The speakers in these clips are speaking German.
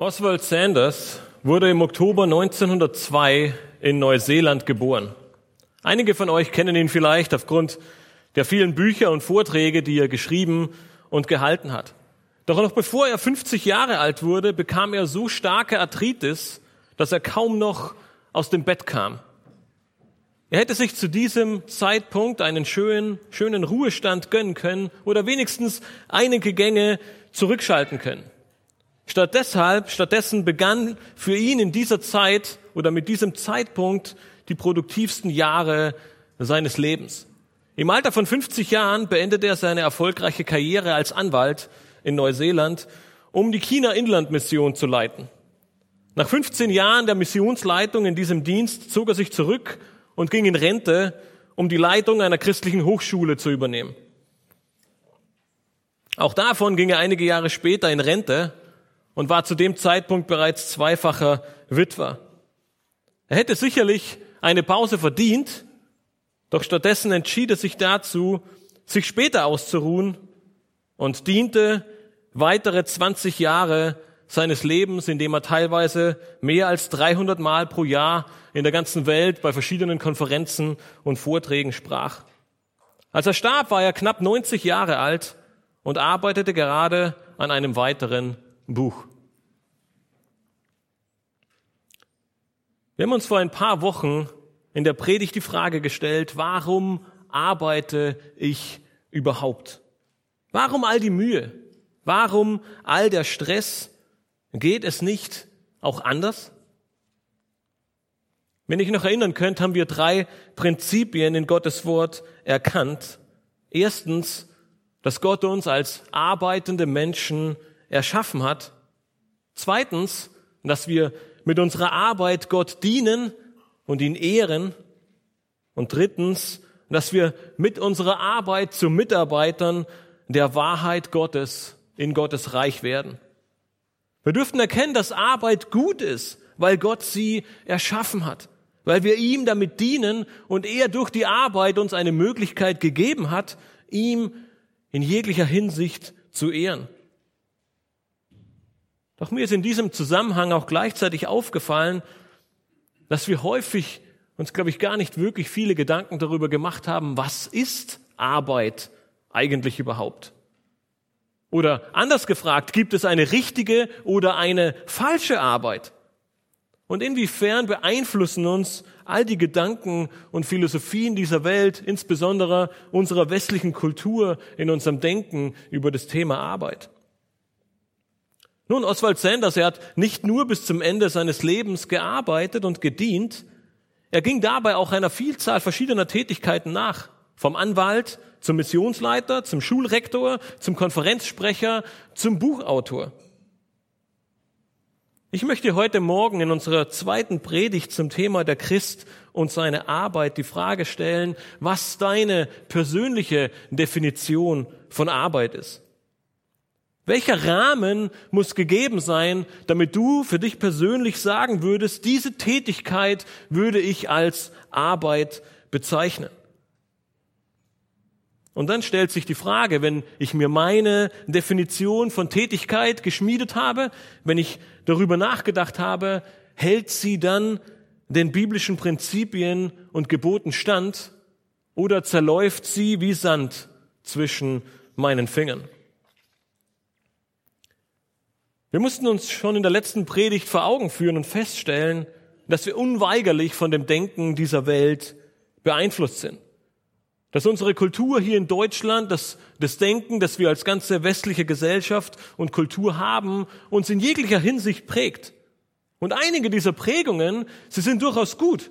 Oswald Sanders wurde im Oktober 1902 in Neuseeland geboren. Einige von euch kennen ihn vielleicht aufgrund der vielen Bücher und Vorträge, die er geschrieben und gehalten hat. Doch noch bevor er 50 Jahre alt wurde, bekam er so starke Arthritis, dass er kaum noch aus dem Bett kam. Er hätte sich zu diesem Zeitpunkt einen schönen, schönen Ruhestand gönnen können oder wenigstens einige Gänge zurückschalten können. Statt deshalb, stattdessen begann für ihn in dieser Zeit oder mit diesem Zeitpunkt die produktivsten Jahre seines Lebens. Im Alter von 50 Jahren beendete er seine erfolgreiche Karriere als Anwalt in Neuseeland, um die China-Inland-Mission zu leiten. Nach 15 Jahren der Missionsleitung in diesem Dienst zog er sich zurück und ging in Rente, um die Leitung einer christlichen Hochschule zu übernehmen. Auch davon ging er einige Jahre später in Rente und war zu dem Zeitpunkt bereits zweifacher Witwer. Er hätte sicherlich eine Pause verdient, doch stattdessen entschied er sich dazu, sich später auszuruhen und diente weitere 20 Jahre seines Lebens, indem er teilweise mehr als 300 Mal pro Jahr in der ganzen Welt bei verschiedenen Konferenzen und Vorträgen sprach. Als er starb, war er knapp 90 Jahre alt und arbeitete gerade an einem weiteren Buch. Wir haben uns vor ein paar Wochen in der Predigt die Frage gestellt, warum arbeite ich überhaupt? Warum all die Mühe? Warum all der Stress? Geht es nicht auch anders? Wenn ich noch erinnern könnt, haben wir drei Prinzipien in Gottes Wort erkannt. Erstens, dass Gott uns als arbeitende Menschen erschaffen hat. Zweitens, dass wir mit unserer Arbeit Gott dienen und ihn ehren. Und drittens, dass wir mit unserer Arbeit zu Mitarbeitern der Wahrheit Gottes in Gottes Reich werden. Wir dürften erkennen, dass Arbeit gut ist, weil Gott sie erschaffen hat, weil wir ihm damit dienen und er durch die Arbeit uns eine Möglichkeit gegeben hat, ihm in jeglicher Hinsicht zu ehren. Doch mir ist in diesem Zusammenhang auch gleichzeitig aufgefallen, dass wir häufig uns, glaube ich, gar nicht wirklich viele Gedanken darüber gemacht haben, was ist Arbeit eigentlich überhaupt? Oder anders gefragt, gibt es eine richtige oder eine falsche Arbeit? Und inwiefern beeinflussen uns all die Gedanken und Philosophien dieser Welt, insbesondere unserer westlichen Kultur, in unserem Denken über das Thema Arbeit? Nun, Oswald Sanders, er hat nicht nur bis zum Ende seines Lebens gearbeitet und gedient, er ging dabei auch einer Vielzahl verschiedener Tätigkeiten nach. Vom Anwalt zum Missionsleiter, zum Schulrektor, zum Konferenzsprecher, zum Buchautor. Ich möchte heute Morgen in unserer zweiten Predigt zum Thema der Christ und seine Arbeit die Frage stellen, was deine persönliche Definition von Arbeit ist. Welcher Rahmen muss gegeben sein, damit du für dich persönlich sagen würdest, diese Tätigkeit würde ich als Arbeit bezeichnen? Und dann stellt sich die Frage, wenn ich mir meine Definition von Tätigkeit geschmiedet habe, wenn ich darüber nachgedacht habe, hält sie dann den biblischen Prinzipien und Geboten stand oder zerläuft sie wie Sand zwischen meinen Fingern? Wir mussten uns schon in der letzten Predigt vor Augen führen und feststellen, dass wir unweigerlich von dem Denken dieser Welt beeinflusst sind. Dass unsere Kultur hier in Deutschland, das, das Denken, das wir als ganze westliche Gesellschaft und Kultur haben, uns in jeglicher Hinsicht prägt. Und einige dieser Prägungen, sie sind durchaus gut.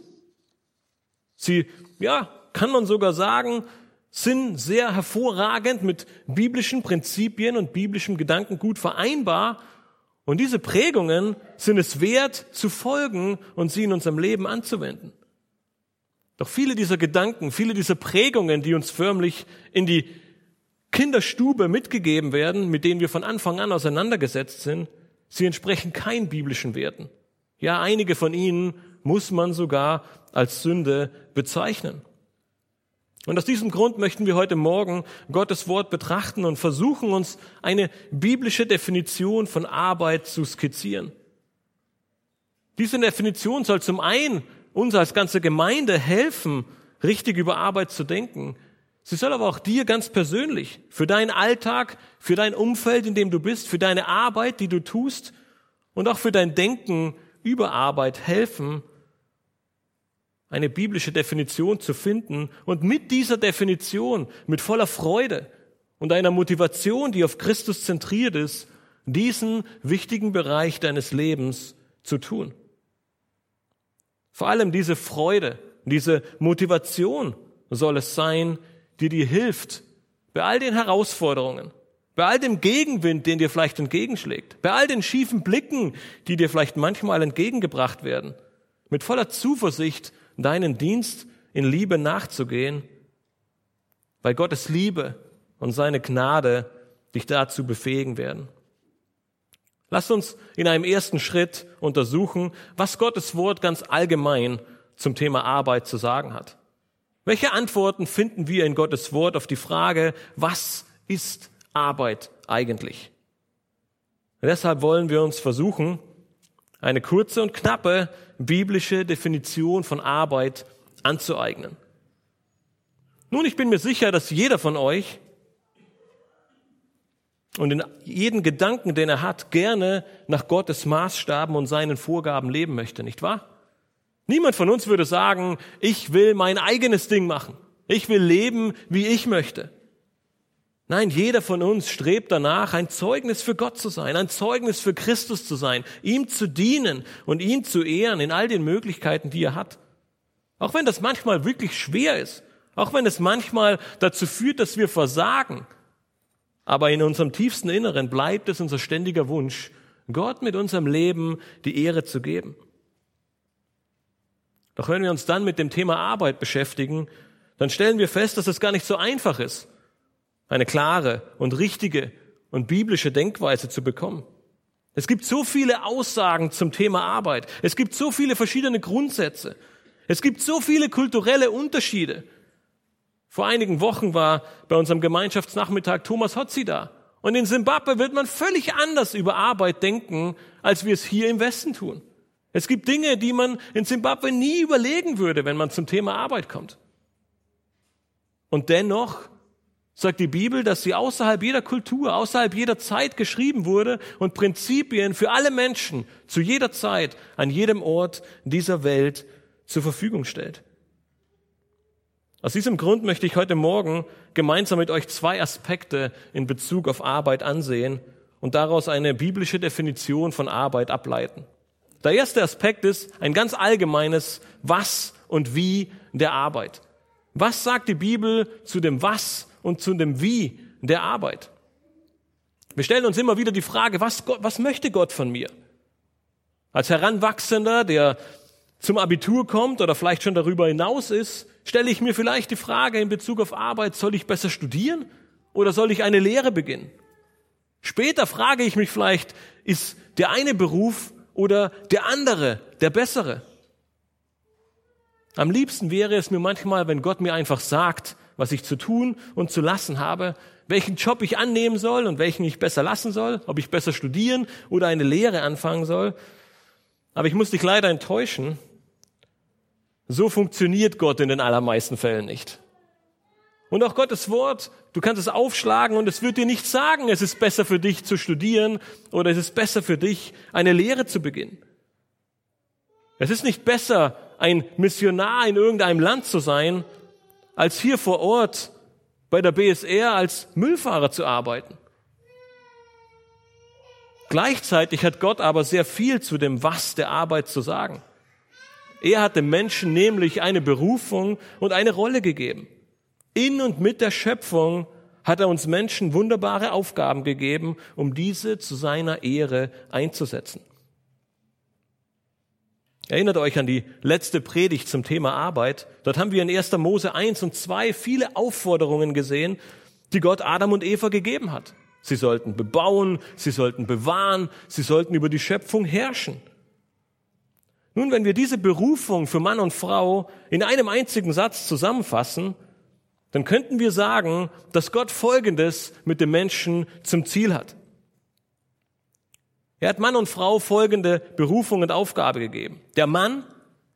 Sie, ja, kann man sogar sagen, sind sehr hervorragend mit biblischen Prinzipien und biblischem Gedanken gut vereinbar und diese Prägungen sind es wert zu folgen und sie in unserem Leben anzuwenden. Doch viele dieser Gedanken, viele dieser Prägungen, die uns förmlich in die Kinderstube mitgegeben werden, mit denen wir von Anfang an auseinandergesetzt sind, sie entsprechen keinen biblischen Werten. Ja, einige von ihnen muss man sogar als Sünde bezeichnen. Und aus diesem Grund möchten wir heute Morgen Gottes Wort betrachten und versuchen uns eine biblische Definition von Arbeit zu skizzieren. Diese Definition soll zum einen uns als ganze Gemeinde helfen, richtig über Arbeit zu denken. Sie soll aber auch dir ganz persönlich, für deinen Alltag, für dein Umfeld, in dem du bist, für deine Arbeit, die du tust und auch für dein Denken über Arbeit helfen, eine biblische Definition zu finden und mit dieser Definition, mit voller Freude und einer Motivation, die auf Christus zentriert ist, diesen wichtigen Bereich deines Lebens zu tun. Vor allem diese Freude, diese Motivation soll es sein, die dir hilft, bei all den Herausforderungen, bei all dem Gegenwind, den dir vielleicht entgegenschlägt, bei all den schiefen Blicken, die dir vielleicht manchmal entgegengebracht werden, mit voller Zuversicht deinen Dienst in Liebe nachzugehen, weil Gottes Liebe und seine Gnade dich dazu befähigen werden. Lasst uns in einem ersten Schritt untersuchen, was Gottes Wort ganz allgemein zum Thema Arbeit zu sagen hat. Welche Antworten finden wir in Gottes Wort auf die Frage, was ist Arbeit eigentlich? Deshalb wollen wir uns versuchen, eine kurze und knappe biblische Definition von Arbeit anzueignen. Nun, ich bin mir sicher, dass jeder von euch und in jeden Gedanken, den er hat, gerne nach Gottes Maßstaben und seinen Vorgaben leben möchte, nicht wahr? Niemand von uns würde sagen, ich will mein eigenes Ding machen. Ich will leben, wie ich möchte. Nein, jeder von uns strebt danach, ein Zeugnis für Gott zu sein, ein Zeugnis für Christus zu sein, ihm zu dienen und ihn zu ehren in all den Möglichkeiten, die er hat. Auch wenn das manchmal wirklich schwer ist, auch wenn es manchmal dazu führt, dass wir versagen, aber in unserem tiefsten Inneren bleibt es unser ständiger Wunsch, Gott mit unserem Leben die Ehre zu geben. Doch wenn wir uns dann mit dem Thema Arbeit beschäftigen, dann stellen wir fest, dass es gar nicht so einfach ist eine klare und richtige und biblische Denkweise zu bekommen. Es gibt so viele Aussagen zum Thema Arbeit. Es gibt so viele verschiedene Grundsätze. Es gibt so viele kulturelle Unterschiede. Vor einigen Wochen war bei unserem Gemeinschaftsnachmittag Thomas Hotzi da. Und in Simbabwe wird man völlig anders über Arbeit denken, als wir es hier im Westen tun. Es gibt Dinge, die man in Simbabwe nie überlegen würde, wenn man zum Thema Arbeit kommt. Und dennoch sagt die Bibel, dass sie außerhalb jeder Kultur, außerhalb jeder Zeit geschrieben wurde und Prinzipien für alle Menschen zu jeder Zeit, an jedem Ort dieser Welt zur Verfügung stellt. Aus diesem Grund möchte ich heute Morgen gemeinsam mit euch zwei Aspekte in Bezug auf Arbeit ansehen und daraus eine biblische Definition von Arbeit ableiten. Der erste Aspekt ist ein ganz allgemeines Was und Wie der Arbeit. Was sagt die Bibel zu dem Was und zu dem Wie der Arbeit. Wir stellen uns immer wieder die Frage, was, Gott, was möchte Gott von mir? Als Heranwachsender, der zum Abitur kommt oder vielleicht schon darüber hinaus ist, stelle ich mir vielleicht die Frage in Bezug auf Arbeit, soll ich besser studieren oder soll ich eine Lehre beginnen? Später frage ich mich vielleicht, ist der eine Beruf oder der andere der bessere? Am liebsten wäre es mir manchmal, wenn Gott mir einfach sagt, was ich zu tun und zu lassen habe, welchen Job ich annehmen soll und welchen ich besser lassen soll, ob ich besser studieren oder eine Lehre anfangen soll. Aber ich muss dich leider enttäuschen. So funktioniert Gott in den allermeisten Fällen nicht. Und auch Gottes Wort, du kannst es aufschlagen und es wird dir nicht sagen, es ist besser für dich zu studieren oder es ist besser für dich, eine Lehre zu beginnen. Es ist nicht besser, ein Missionar in irgendeinem Land zu sein, als hier vor Ort bei der BSR als Müllfahrer zu arbeiten. Gleichzeitig hat Gott aber sehr viel zu dem Was der Arbeit zu sagen. Er hat dem Menschen nämlich eine Berufung und eine Rolle gegeben. In und mit der Schöpfung hat er uns Menschen wunderbare Aufgaben gegeben, um diese zu seiner Ehre einzusetzen. Erinnert euch an die letzte Predigt zum Thema Arbeit. Dort haben wir in 1. Mose 1 und 2 viele Aufforderungen gesehen, die Gott Adam und Eva gegeben hat. Sie sollten bebauen, sie sollten bewahren, sie sollten über die Schöpfung herrschen. Nun, wenn wir diese Berufung für Mann und Frau in einem einzigen Satz zusammenfassen, dann könnten wir sagen, dass Gott Folgendes mit dem Menschen zum Ziel hat. Er hat Mann und Frau folgende Berufung und Aufgabe gegeben. Der Mann,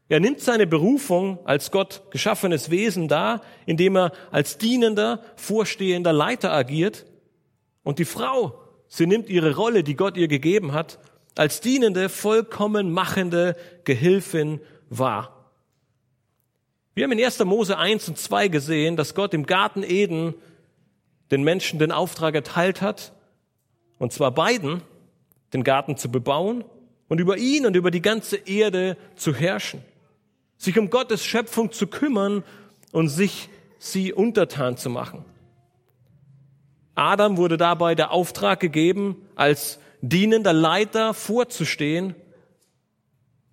er nimmt seine Berufung als Gott geschaffenes Wesen dar, indem er als dienender, vorstehender Leiter agiert. Und die Frau, sie nimmt ihre Rolle, die Gott ihr gegeben hat, als dienende, vollkommen machende Gehilfin wahr. Wir haben in 1. Mose 1 und 2 gesehen, dass Gott im Garten Eden den Menschen den Auftrag erteilt hat, und zwar beiden, den Garten zu bebauen und über ihn und über die ganze Erde zu herrschen, sich um Gottes Schöpfung zu kümmern und sich sie untertan zu machen. Adam wurde dabei der Auftrag gegeben, als dienender Leiter vorzustehen,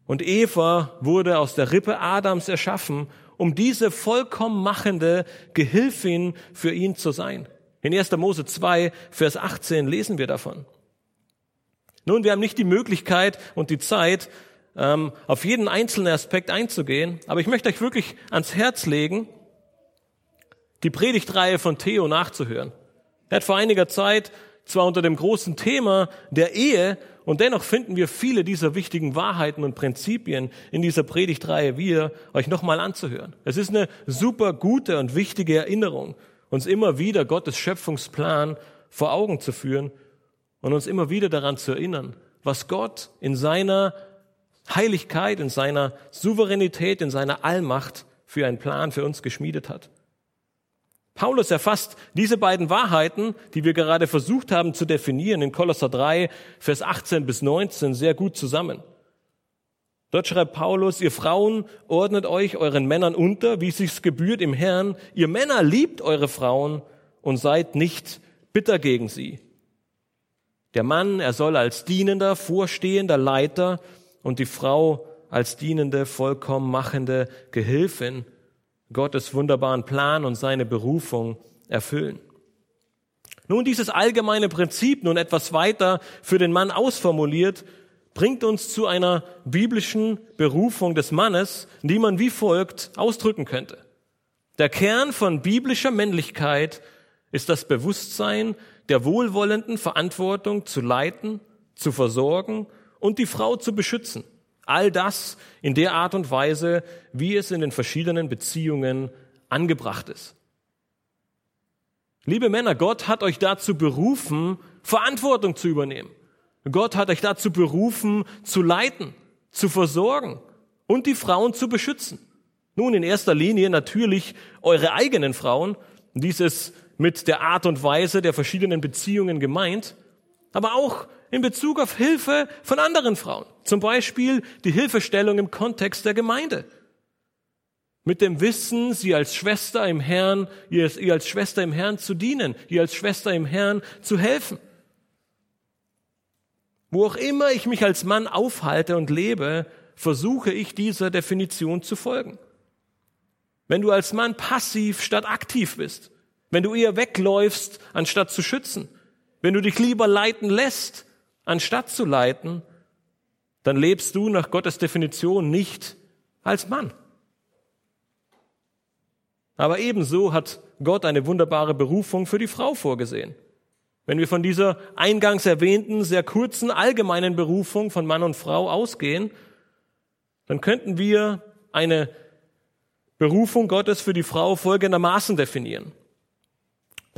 und Eva wurde aus der Rippe Adams erschaffen, um diese vollkommen machende Gehilfin für ihn zu sein. In 1. Mose 2, Vers 18 lesen wir davon. Nun, wir haben nicht die Möglichkeit und die Zeit, ähm, auf jeden einzelnen Aspekt einzugehen, aber ich möchte euch wirklich ans Herz legen, die Predigtreihe von Theo nachzuhören. Er hat vor einiger Zeit zwar unter dem großen Thema der Ehe, und dennoch finden wir viele dieser wichtigen Wahrheiten und Prinzipien in dieser Predigtreihe wir euch nochmal anzuhören. Es ist eine super gute und wichtige Erinnerung, uns immer wieder Gottes Schöpfungsplan vor Augen zu führen und uns immer wieder daran zu erinnern, was Gott in seiner Heiligkeit, in seiner Souveränität, in seiner Allmacht für einen Plan für uns geschmiedet hat. Paulus erfasst diese beiden Wahrheiten, die wir gerade versucht haben zu definieren, in Kolosser 3, Vers 18 bis 19 sehr gut zusammen. Dort schreibt Paulus, ihr Frauen ordnet euch euren Männern unter, wie es sich gebührt im Herrn. Ihr Männer liebt eure Frauen und seid nicht bitter gegen sie. Der Mann, er soll als dienender, vorstehender Leiter und die Frau als dienende, vollkommen machende Gehilfin Gottes wunderbaren Plan und seine Berufung erfüllen. Nun, dieses allgemeine Prinzip, nun etwas weiter für den Mann ausformuliert, bringt uns zu einer biblischen Berufung des Mannes, die man wie folgt ausdrücken könnte. Der Kern von biblischer Männlichkeit ist das Bewusstsein der wohlwollenden Verantwortung zu leiten, zu versorgen und die Frau zu beschützen. All das in der Art und Weise, wie es in den verschiedenen Beziehungen angebracht ist. Liebe Männer, Gott hat euch dazu berufen, Verantwortung zu übernehmen. Gott hat euch dazu berufen, zu leiten, zu versorgen und die Frauen zu beschützen. Nun, in erster Linie natürlich eure eigenen Frauen. Dies ist mit der Art und Weise der verschiedenen Beziehungen gemeint, aber auch in Bezug auf Hilfe von anderen Frauen. Zum Beispiel die Hilfestellung im Kontext der Gemeinde. Mit dem Wissen, sie als Schwester im Herrn, ihr als Schwester im Herrn zu dienen, ihr als Schwester im Herrn zu helfen. Wo auch immer ich mich als Mann aufhalte und lebe, versuche ich dieser Definition zu folgen. Wenn du als Mann passiv statt aktiv bist, wenn du eher wegläufst, anstatt zu schützen, wenn du dich lieber leiten lässt, anstatt zu leiten, dann lebst du nach Gottes Definition nicht als Mann. Aber ebenso hat Gott eine wunderbare Berufung für die Frau vorgesehen. Wenn wir von dieser eingangs erwähnten, sehr kurzen, allgemeinen Berufung von Mann und Frau ausgehen, dann könnten wir eine Berufung Gottes für die Frau folgendermaßen definieren.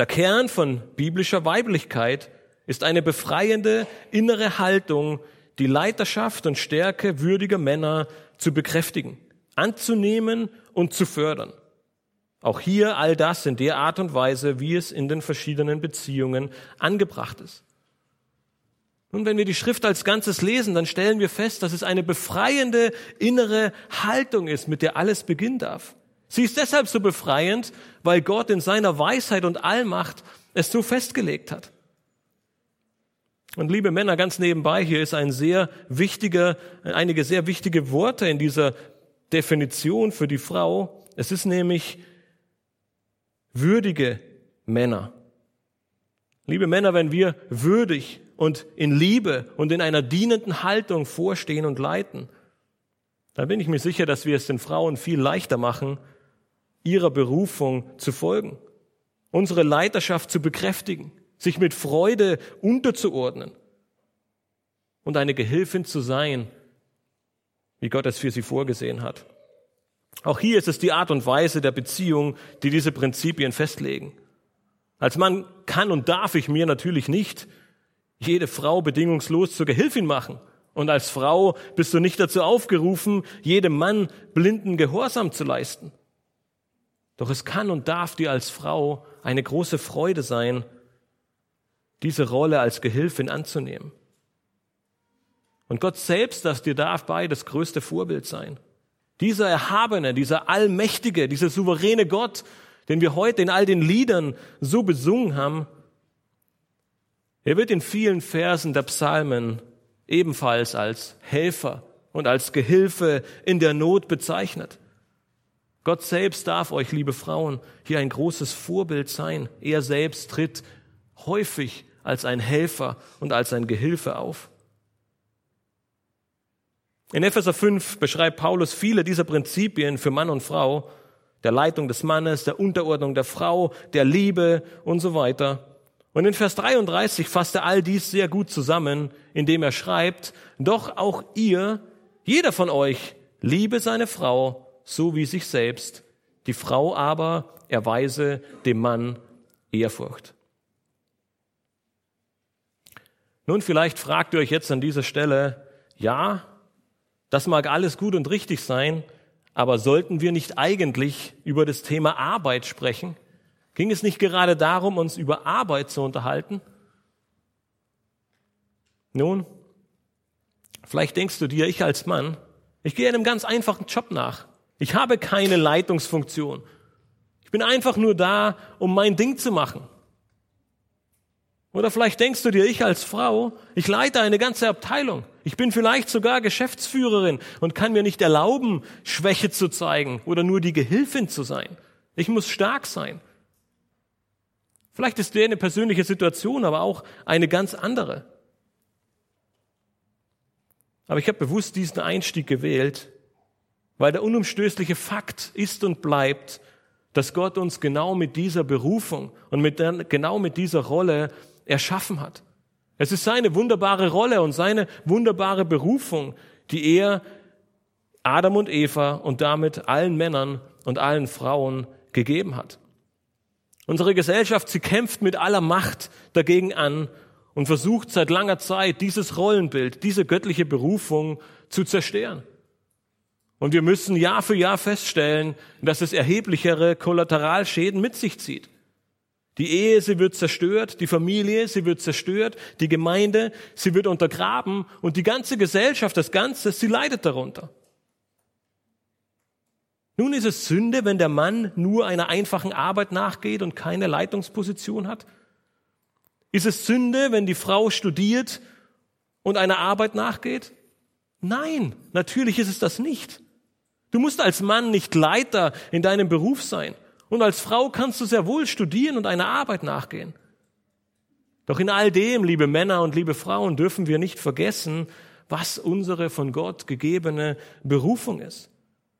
Der Kern von biblischer Weiblichkeit ist eine befreiende innere Haltung, die Leiterschaft und Stärke würdiger Männer zu bekräftigen, anzunehmen und zu fördern. Auch hier all das in der Art und Weise, wie es in den verschiedenen Beziehungen angebracht ist. Nun, wenn wir die Schrift als Ganzes lesen, dann stellen wir fest, dass es eine befreiende innere Haltung ist, mit der alles beginnen darf. Sie ist deshalb so befreiend, weil Gott in seiner Weisheit und Allmacht es so festgelegt hat. Und liebe Männer, ganz nebenbei, hier ist ein sehr wichtiger, einige sehr wichtige Worte in dieser Definition für die Frau. Es ist nämlich würdige Männer. Liebe Männer, wenn wir würdig und in Liebe und in einer dienenden Haltung vorstehen und leiten, dann bin ich mir sicher, dass wir es den Frauen viel leichter machen, ihrer Berufung zu folgen, unsere Leiterschaft zu bekräftigen, sich mit Freude unterzuordnen. und eine Gehilfin zu sein, wie Gott es für sie vorgesehen hat. Auch hier ist es die Art und Weise der Beziehung, die diese Prinzipien festlegen. Als Mann kann und darf ich mir natürlich nicht jede Frau bedingungslos zur Gehilfin machen. Und als Frau bist du nicht dazu aufgerufen, jedem Mann blinden Gehorsam zu leisten. Doch es kann und darf dir als Frau eine große Freude sein, diese Rolle als Gehilfin anzunehmen. Und Gott selbst, das dir darf bei das größte Vorbild sein. Dieser Erhabene, dieser Allmächtige, dieser souveräne Gott, den wir heute in all den Liedern so besungen haben, er wird in vielen Versen der Psalmen ebenfalls als Helfer und als Gehilfe in der Not bezeichnet. Gott selbst darf euch, liebe Frauen, hier ein großes Vorbild sein. Er selbst tritt häufig als ein Helfer und als ein Gehilfe auf. In Epheser 5 beschreibt Paulus viele dieser Prinzipien für Mann und Frau, der Leitung des Mannes, der Unterordnung der Frau, der Liebe und so weiter. Und in Vers 33 fasst er all dies sehr gut zusammen, indem er schreibt, doch auch ihr, jeder von euch, liebe seine Frau, so wie sich selbst, die Frau aber erweise dem Mann Ehrfurcht. Nun, vielleicht fragt ihr euch jetzt an dieser Stelle, ja, das mag alles gut und richtig sein, aber sollten wir nicht eigentlich über das Thema Arbeit sprechen? Ging es nicht gerade darum, uns über Arbeit zu unterhalten? Nun, vielleicht denkst du dir, ich als Mann, ich gehe einem ganz einfachen Job nach. Ich habe keine Leitungsfunktion. Ich bin einfach nur da, um mein Ding zu machen. Oder vielleicht denkst du dir, ich als Frau, ich leite eine ganze Abteilung. Ich bin vielleicht sogar Geschäftsführerin und kann mir nicht erlauben, Schwäche zu zeigen oder nur die Gehilfin zu sein. Ich muss stark sein. Vielleicht ist der eine persönliche Situation, aber auch eine ganz andere. Aber ich habe bewusst diesen Einstieg gewählt, weil der unumstößliche Fakt ist und bleibt, dass Gott uns genau mit dieser Berufung und mit der, genau mit dieser Rolle erschaffen hat. Es ist seine wunderbare Rolle und seine wunderbare Berufung, die er Adam und Eva und damit allen Männern und allen Frauen gegeben hat. Unsere Gesellschaft, sie kämpft mit aller Macht dagegen an und versucht seit langer Zeit, dieses Rollenbild, diese göttliche Berufung zu zerstören. Und wir müssen Jahr für Jahr feststellen, dass es erheblichere Kollateralschäden mit sich zieht. Die Ehe, sie wird zerstört, die Familie, sie wird zerstört, die Gemeinde, sie wird untergraben und die ganze Gesellschaft, das Ganze, sie leidet darunter. Nun ist es Sünde, wenn der Mann nur einer einfachen Arbeit nachgeht und keine Leitungsposition hat? Ist es Sünde, wenn die Frau studiert und einer Arbeit nachgeht? Nein, natürlich ist es das nicht. Du musst als Mann nicht Leiter in deinem Beruf sein. Und als Frau kannst du sehr wohl studieren und einer Arbeit nachgehen. Doch in all dem, liebe Männer und liebe Frauen, dürfen wir nicht vergessen, was unsere von Gott gegebene Berufung ist.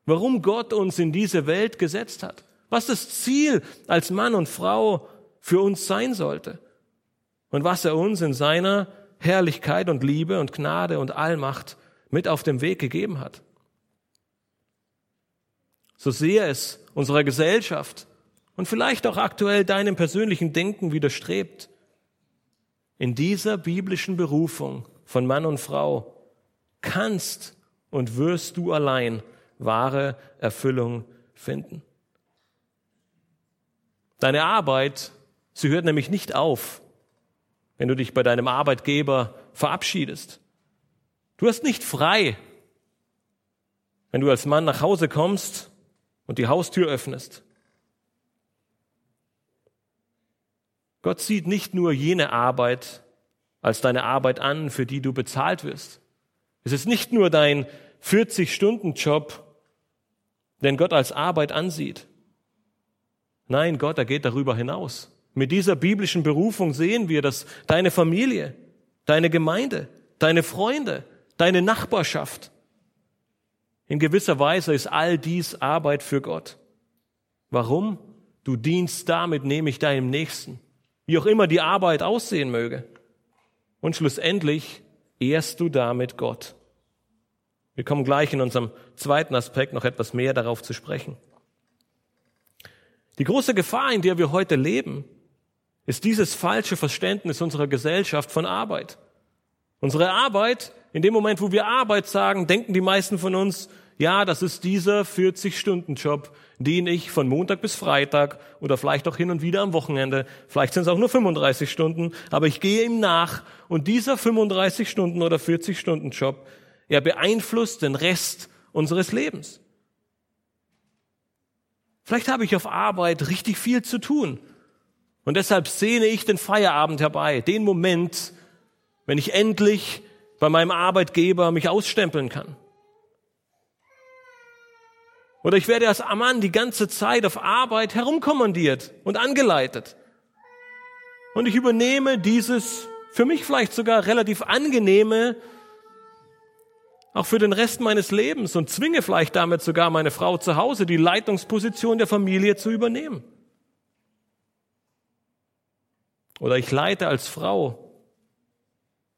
Warum Gott uns in diese Welt gesetzt hat. Was das Ziel als Mann und Frau für uns sein sollte. Und was er uns in seiner Herrlichkeit und Liebe und Gnade und Allmacht mit auf dem Weg gegeben hat. So sehr es unserer Gesellschaft und vielleicht auch aktuell deinem persönlichen Denken widerstrebt. In dieser biblischen Berufung von Mann und Frau kannst und wirst du allein wahre Erfüllung finden. Deine Arbeit, sie hört nämlich nicht auf, wenn du dich bei deinem Arbeitgeber verabschiedest. Du hast nicht frei, wenn du als Mann nach Hause kommst und die Haustür öffnest. Gott sieht nicht nur jene Arbeit als deine Arbeit an, für die du bezahlt wirst. Es ist nicht nur dein 40-Stunden-Job, den Gott als Arbeit ansieht. Nein, Gott, er geht darüber hinaus. Mit dieser biblischen Berufung sehen wir, dass deine Familie, deine Gemeinde, deine Freunde, deine Nachbarschaft, in gewisser Weise ist all dies Arbeit für Gott. Warum? Du dienst damit nämlich deinem Nächsten, wie auch immer die Arbeit aussehen möge. Und schlussendlich ehrst du damit Gott. Wir kommen gleich in unserem zweiten Aspekt noch etwas mehr darauf zu sprechen. Die große Gefahr, in der wir heute leben, ist dieses falsche Verständnis unserer Gesellschaft von Arbeit. Unsere Arbeit, in dem Moment, wo wir Arbeit sagen, denken die meisten von uns, ja, das ist dieser 40-Stunden-Job, den ich von Montag bis Freitag oder vielleicht auch hin und wieder am Wochenende, vielleicht sind es auch nur 35 Stunden, aber ich gehe ihm nach und dieser 35 Stunden oder 40 Stunden Job, er beeinflusst den Rest unseres Lebens. Vielleicht habe ich auf Arbeit richtig viel zu tun und deshalb sehne ich den Feierabend herbei, den Moment, wenn ich endlich bei meinem Arbeitgeber mich ausstempeln kann. Oder ich werde als Mann die ganze Zeit auf Arbeit herumkommandiert und angeleitet. Und ich übernehme dieses für mich vielleicht sogar relativ angenehme, auch für den Rest meines Lebens und zwinge vielleicht damit sogar meine Frau zu Hause die Leitungsposition der Familie zu übernehmen. Oder ich leite als Frau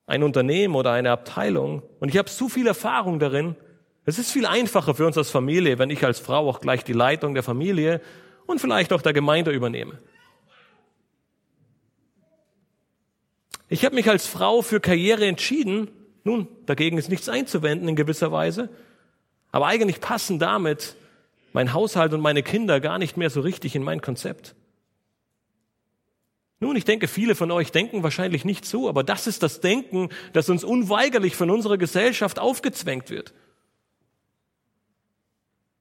ein Unternehmen oder eine Abteilung und ich habe so viel Erfahrung darin, es ist viel einfacher für uns als Familie, wenn ich als Frau auch gleich die Leitung der Familie und vielleicht auch der Gemeinde übernehme. Ich habe mich als Frau für Karriere entschieden. Nun, dagegen ist nichts einzuwenden in gewisser Weise. Aber eigentlich passen damit mein Haushalt und meine Kinder gar nicht mehr so richtig in mein Konzept. Nun, ich denke, viele von euch denken wahrscheinlich nicht so, aber das ist das Denken, das uns unweigerlich von unserer Gesellschaft aufgezwängt wird.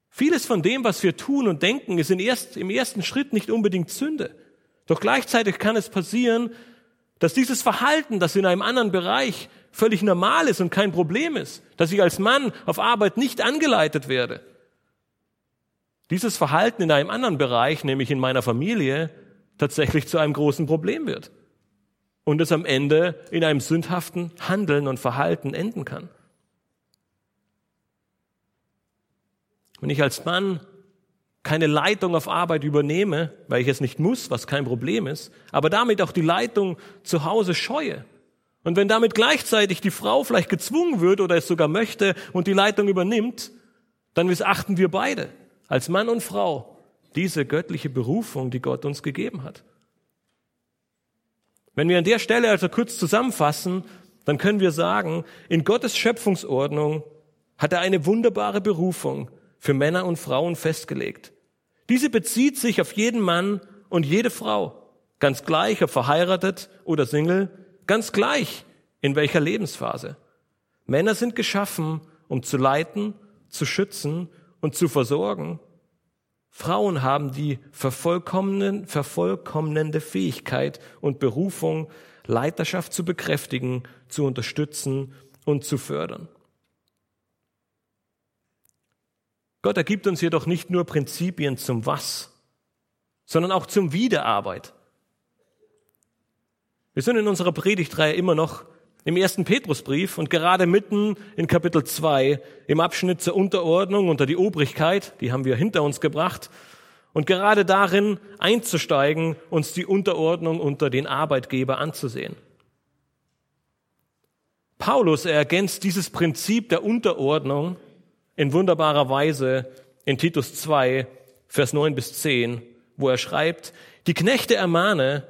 Vieles von dem, was wir tun und denken, ist im ersten Schritt nicht unbedingt Sünde. Doch gleichzeitig kann es passieren, dass dieses Verhalten, das in einem anderen Bereich völlig normal ist und kein Problem ist, dass ich als Mann auf Arbeit nicht angeleitet werde, dieses Verhalten in einem anderen Bereich, nämlich in meiner Familie, tatsächlich zu einem großen Problem wird und es am Ende in einem sündhaften Handeln und Verhalten enden kann. Wenn ich als Mann keine Leitung auf Arbeit übernehme, weil ich es nicht muss, was kein Problem ist, aber damit auch die Leitung zu Hause scheue. Und wenn damit gleichzeitig die Frau vielleicht gezwungen wird oder es sogar möchte und die Leitung übernimmt, dann missachten wir beide als Mann und Frau diese göttliche Berufung, die Gott uns gegeben hat. Wenn wir an der Stelle also kurz zusammenfassen, dann können wir sagen, in Gottes Schöpfungsordnung hat er eine wunderbare Berufung, für Männer und Frauen festgelegt. Diese bezieht sich auf jeden Mann und jede Frau, ganz gleich, ob verheiratet oder Single, ganz gleich in welcher Lebensphase. Männer sind geschaffen, um zu leiten, zu schützen und zu versorgen. Frauen haben die vervollkommnende Fähigkeit und Berufung, Leiterschaft zu bekräftigen, zu unterstützen und zu fördern. Gott ergibt uns jedoch nicht nur Prinzipien zum Was, sondern auch zum Wiederarbeit. Wir sind in unserer Predigtreihe immer noch im ersten Petrusbrief und gerade mitten in Kapitel 2 im Abschnitt zur Unterordnung unter die Obrigkeit, die haben wir hinter uns gebracht, und gerade darin einzusteigen, uns die Unterordnung unter den Arbeitgeber anzusehen. Paulus ergänzt dieses Prinzip der Unterordnung in wunderbarer Weise in Titus 2, Vers 9 bis 10, wo er schreibt, die Knechte ermahne,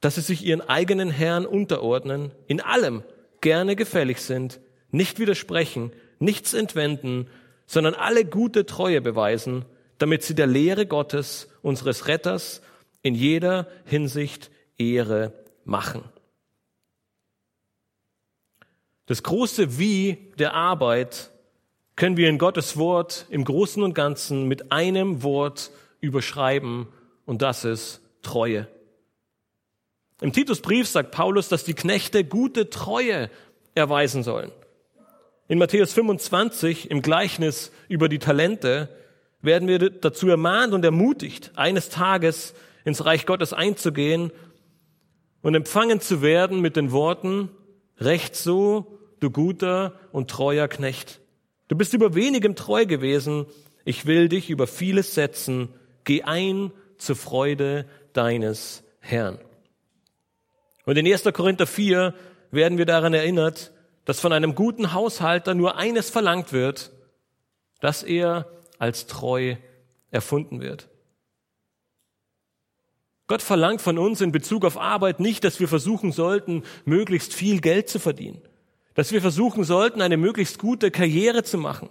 dass sie sich ihren eigenen Herrn unterordnen, in allem gerne gefällig sind, nicht widersprechen, nichts entwenden, sondern alle gute Treue beweisen, damit sie der Lehre Gottes, unseres Retters, in jeder Hinsicht Ehre machen. Das große Wie der Arbeit können wir in Gottes Wort im Großen und Ganzen mit einem Wort überschreiben und das ist Treue. Im Titusbrief sagt Paulus, dass die Knechte gute Treue erweisen sollen. In Matthäus 25 im Gleichnis über die Talente werden wir dazu ermahnt und ermutigt, eines Tages ins Reich Gottes einzugehen und empfangen zu werden mit den Worten, Recht so, du guter und treuer Knecht. Du bist über wenigem treu gewesen. Ich will dich über vieles setzen. Geh ein zur Freude deines Herrn. Und in 1. Korinther 4 werden wir daran erinnert, dass von einem guten Haushalter nur eines verlangt wird, dass er als treu erfunden wird. Gott verlangt von uns in Bezug auf Arbeit nicht, dass wir versuchen sollten, möglichst viel Geld zu verdienen, dass wir versuchen sollten, eine möglichst gute Karriere zu machen,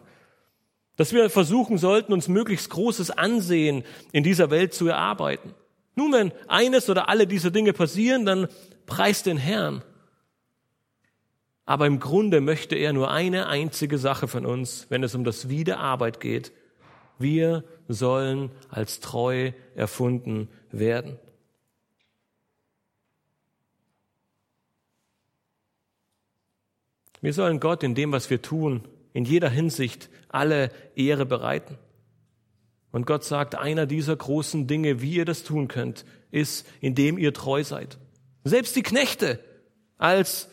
dass wir versuchen sollten, uns möglichst großes Ansehen in dieser Welt zu erarbeiten. Nun, wenn eines oder alle diese Dinge passieren, dann preist den Herrn. Aber im Grunde möchte er nur eine einzige Sache von uns, wenn es um das Wiederarbeit geht. Wir sollen als treu erfunden werden. Wir sollen Gott in dem, was wir tun, in jeder Hinsicht alle Ehre bereiten. Und Gott sagt, einer dieser großen Dinge, wie ihr das tun könnt, ist, indem ihr treu seid. Selbst die Knechte als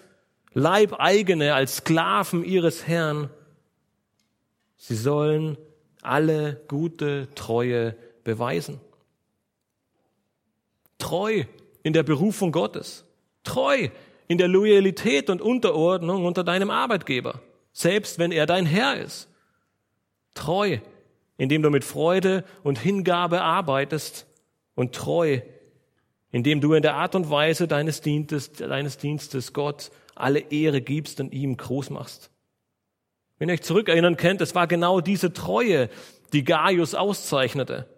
Leibeigene, als Sklaven ihres Herrn, sie sollen alle gute Treue beweisen. Treu in der Berufung Gottes. Treu in der Loyalität und Unterordnung unter deinem Arbeitgeber, selbst wenn er dein Herr ist. Treu, indem du mit Freude und Hingabe arbeitest und treu, indem du in der Art und Weise deines Dienstes, deines Dienstes Gott alle Ehre gibst und ihm groß machst. Wenn ihr euch zurückerinnern könnt, es war genau diese Treue, die Gaius auszeichnete,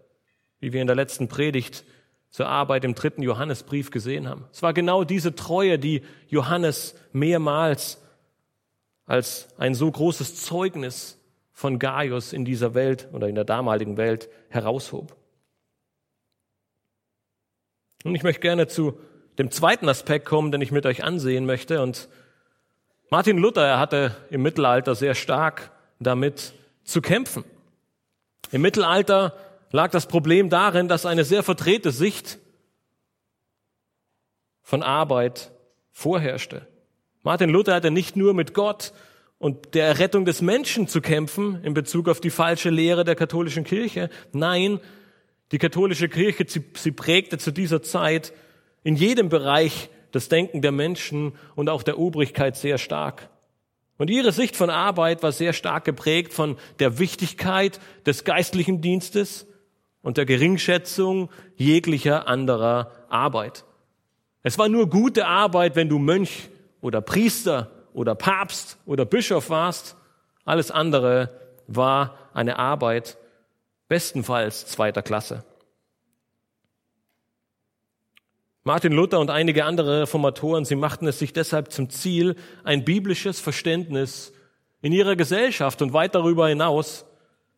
wie wir in der letzten Predigt zur Arbeit im dritten Johannesbrief gesehen haben. Es war genau diese Treue, die Johannes mehrmals als ein so großes Zeugnis von Gaius in dieser Welt oder in der damaligen Welt heraushob. Und ich möchte gerne zu dem zweiten Aspekt kommen, den ich mit euch ansehen möchte. Und Martin Luther, er hatte im Mittelalter sehr stark damit zu kämpfen. Im Mittelalter lag das Problem darin, dass eine sehr verdrehte Sicht von Arbeit vorherrschte. Martin Luther hatte nicht nur mit Gott und der Errettung des Menschen zu kämpfen in Bezug auf die falsche Lehre der katholischen Kirche. Nein, die katholische Kirche, sie, prägte zu dieser Zeit in jedem Bereich das Denken der Menschen und auch der Obrigkeit sehr stark. Und ihre Sicht von Arbeit war sehr stark geprägt von der Wichtigkeit des geistlichen Dienstes und der Geringschätzung jeglicher anderer Arbeit. Es war nur gute Arbeit, wenn du Mönch oder Priester oder Papst oder Bischof warst. Alles andere war eine Arbeit bestenfalls zweiter Klasse. Martin Luther und einige andere Reformatoren, sie machten es sich deshalb zum Ziel, ein biblisches Verständnis in ihrer Gesellschaft und weit darüber hinaus,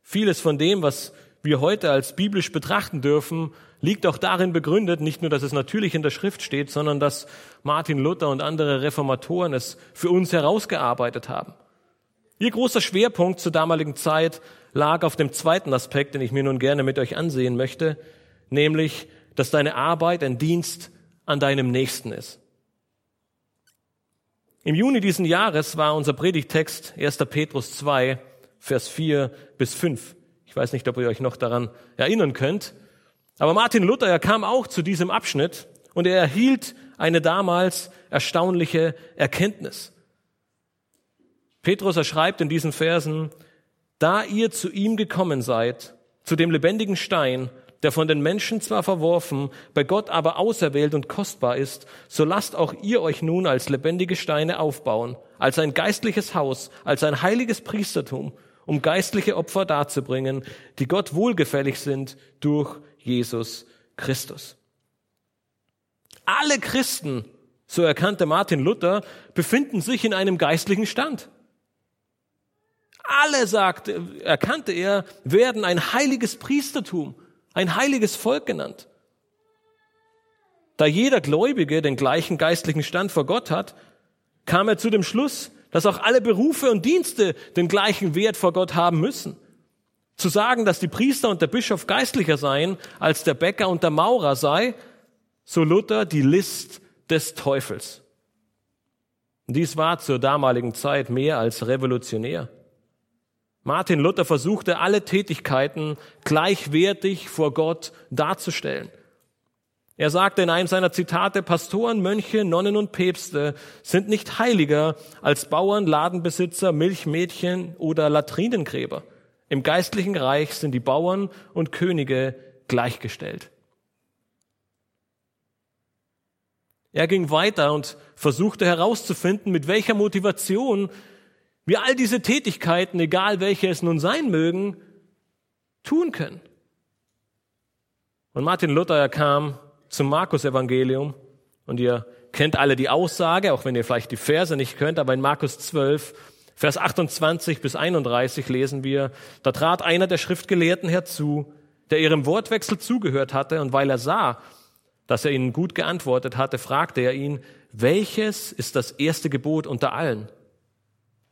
vieles von dem, was wir heute als biblisch betrachten dürfen, liegt auch darin begründet, nicht nur, dass es natürlich in der Schrift steht, sondern dass Martin Luther und andere Reformatoren es für uns herausgearbeitet haben. Ihr großer Schwerpunkt zur damaligen Zeit lag auf dem zweiten Aspekt, den ich mir nun gerne mit euch ansehen möchte, nämlich, dass deine Arbeit ein Dienst an deinem Nächsten ist. Im Juni diesen Jahres war unser Predigtext 1. Petrus 2, Vers 4 bis 5. Ich weiß nicht, ob ihr euch noch daran erinnern könnt. Aber Martin Luther, er kam auch zu diesem Abschnitt und er erhielt eine damals erstaunliche Erkenntnis. Petrus erschreibt in diesen Versen, da ihr zu ihm gekommen seid, zu dem lebendigen Stein, der von den Menschen zwar verworfen, bei Gott aber auserwählt und kostbar ist, so lasst auch ihr euch nun als lebendige Steine aufbauen, als ein geistliches Haus, als ein heiliges Priestertum, um geistliche Opfer darzubringen, die Gott wohlgefällig sind durch Jesus Christus. Alle Christen, so erkannte Martin Luther, befinden sich in einem geistlichen Stand. Alle, sagte, erkannte er, werden ein heiliges Priestertum, ein heiliges Volk genannt. Da jeder Gläubige den gleichen geistlichen Stand vor Gott hat, kam er zu dem Schluss, dass auch alle Berufe und Dienste den gleichen Wert vor Gott haben müssen. Zu sagen, dass die Priester und der Bischof geistlicher seien als der Bäcker und der Maurer sei, so Luther die List des Teufels. Dies war zur damaligen Zeit mehr als revolutionär. Martin Luther versuchte alle Tätigkeiten gleichwertig vor Gott darzustellen. Er sagte in einem seiner Zitate, Pastoren, Mönche, Nonnen und Päpste sind nicht heiliger als Bauern, Ladenbesitzer, Milchmädchen oder Latrinengräber. Im geistlichen Reich sind die Bauern und Könige gleichgestellt. Er ging weiter und versuchte herauszufinden, mit welcher Motivation wir all diese Tätigkeiten, egal welche es nun sein mögen, tun können. Und Martin Luther, er kam zum Markus-Evangelium. Und ihr kennt alle die Aussage, auch wenn ihr vielleicht die Verse nicht könnt, aber in Markus 12, Vers 28 bis 31 lesen wir, da trat einer der Schriftgelehrten herzu, der ihrem Wortwechsel zugehört hatte, und weil er sah, dass er ihnen gut geantwortet hatte, fragte er ihn, welches ist das erste Gebot unter allen?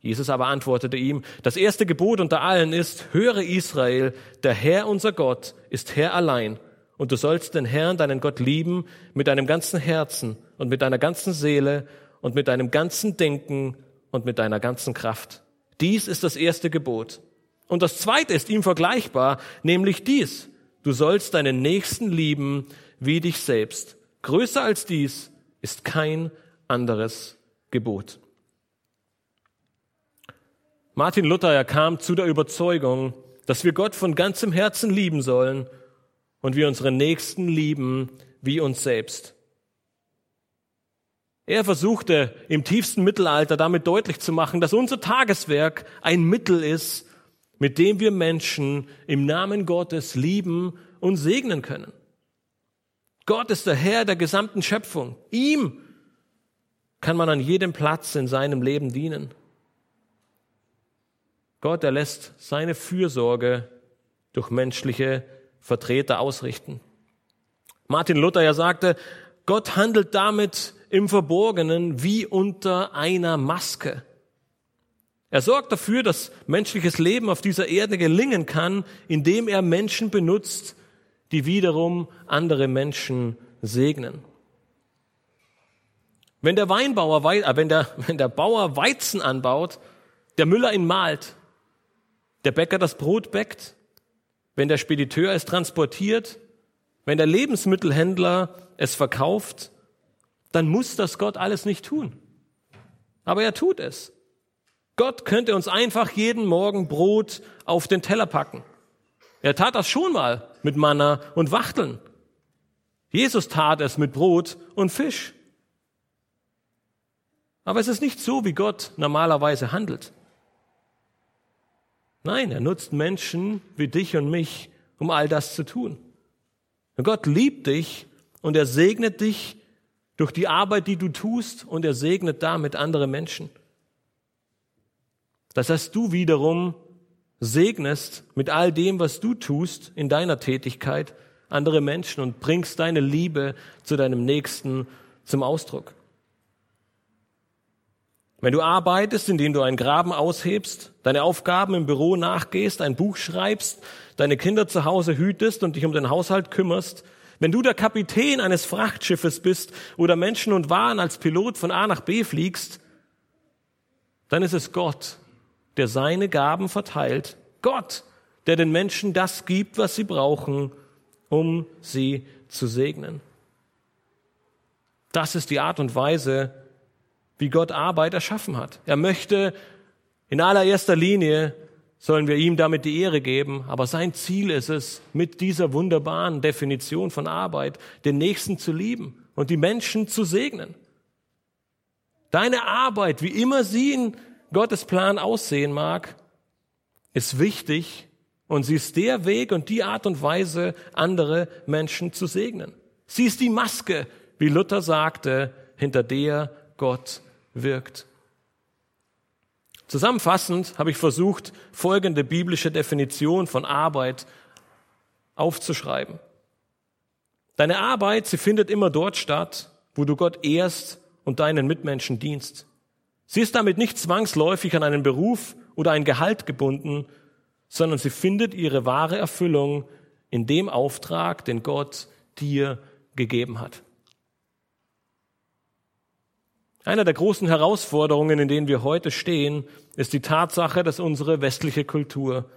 Jesus aber antwortete ihm, das erste Gebot unter allen ist, höre Israel, der Herr unser Gott ist Herr allein und du sollst den Herrn, deinen Gott lieben mit deinem ganzen Herzen und mit deiner ganzen Seele und mit deinem ganzen Denken und mit deiner ganzen Kraft. Dies ist das erste Gebot. Und das zweite ist ihm vergleichbar, nämlich dies. Du sollst deinen Nächsten lieben wie dich selbst. Größer als dies ist kein anderes Gebot. Martin Luther, er kam zu der Überzeugung, dass wir Gott von ganzem Herzen lieben sollen und wir unsere Nächsten lieben wie uns selbst. Er versuchte im tiefsten Mittelalter damit deutlich zu machen, dass unser Tageswerk ein Mittel ist, mit dem wir Menschen im Namen Gottes lieben und segnen können. Gott ist der Herr der gesamten Schöpfung. Ihm kann man an jedem Platz in seinem Leben dienen. Gott erlässt seine Fürsorge durch menschliche Vertreter ausrichten. Martin Luther ja sagte, Gott handelt damit im Verborgenen wie unter einer Maske. Er sorgt dafür, dass menschliches Leben auf dieser Erde gelingen kann, indem er Menschen benutzt, die wiederum andere Menschen segnen. Wenn der Weinbauer, äh, wenn der, wenn der Bauer Weizen anbaut, der Müller ihn malt, der Bäcker das Brot bäckt, wenn der Spediteur es transportiert, wenn der Lebensmittelhändler es verkauft, dann muss das Gott alles nicht tun. Aber er tut es. Gott könnte uns einfach jeden Morgen Brot auf den Teller packen. Er tat das schon mal mit Manna und Wachteln. Jesus tat es mit Brot und Fisch. Aber es ist nicht so, wie Gott normalerweise handelt. Nein, er nutzt Menschen wie dich und mich, um all das zu tun. Gott liebt dich und er segnet dich durch die Arbeit, die du tust und er segnet damit andere Menschen. Das heißt, du wiederum segnest mit all dem, was du tust in deiner Tätigkeit, andere Menschen und bringst deine Liebe zu deinem Nächsten zum Ausdruck. Wenn du arbeitest, indem du einen Graben aushebst, deine Aufgaben im Büro nachgehst, ein Buch schreibst, deine Kinder zu Hause hütest und dich um den Haushalt kümmerst, wenn du der Kapitän eines Frachtschiffes bist oder Menschen und Waren als Pilot von A nach B fliegst, dann ist es Gott, der seine Gaben verteilt. Gott, der den Menschen das gibt, was sie brauchen, um sie zu segnen. Das ist die Art und Weise, wie Gott Arbeit erschaffen hat. Er möchte in allererster Linie sollen wir ihm damit die Ehre geben, aber sein Ziel ist es, mit dieser wunderbaren Definition von Arbeit den Nächsten zu lieben und die Menschen zu segnen. Deine Arbeit, wie immer sie in Gottes Plan aussehen mag, ist wichtig und sie ist der Weg und die Art und Weise, andere Menschen zu segnen. Sie ist die Maske, wie Luther sagte, hinter der Gott wirkt. Zusammenfassend habe ich versucht, folgende biblische Definition von Arbeit aufzuschreiben. Deine Arbeit, sie findet immer dort statt, wo du Gott ehrst und deinen Mitmenschen dienst. Sie ist damit nicht zwangsläufig an einen Beruf oder ein Gehalt gebunden, sondern sie findet ihre wahre Erfüllung in dem Auftrag, den Gott dir gegeben hat. Einer der großen Herausforderungen, in denen wir heute stehen, ist die Tatsache, dass unsere westliche Kultur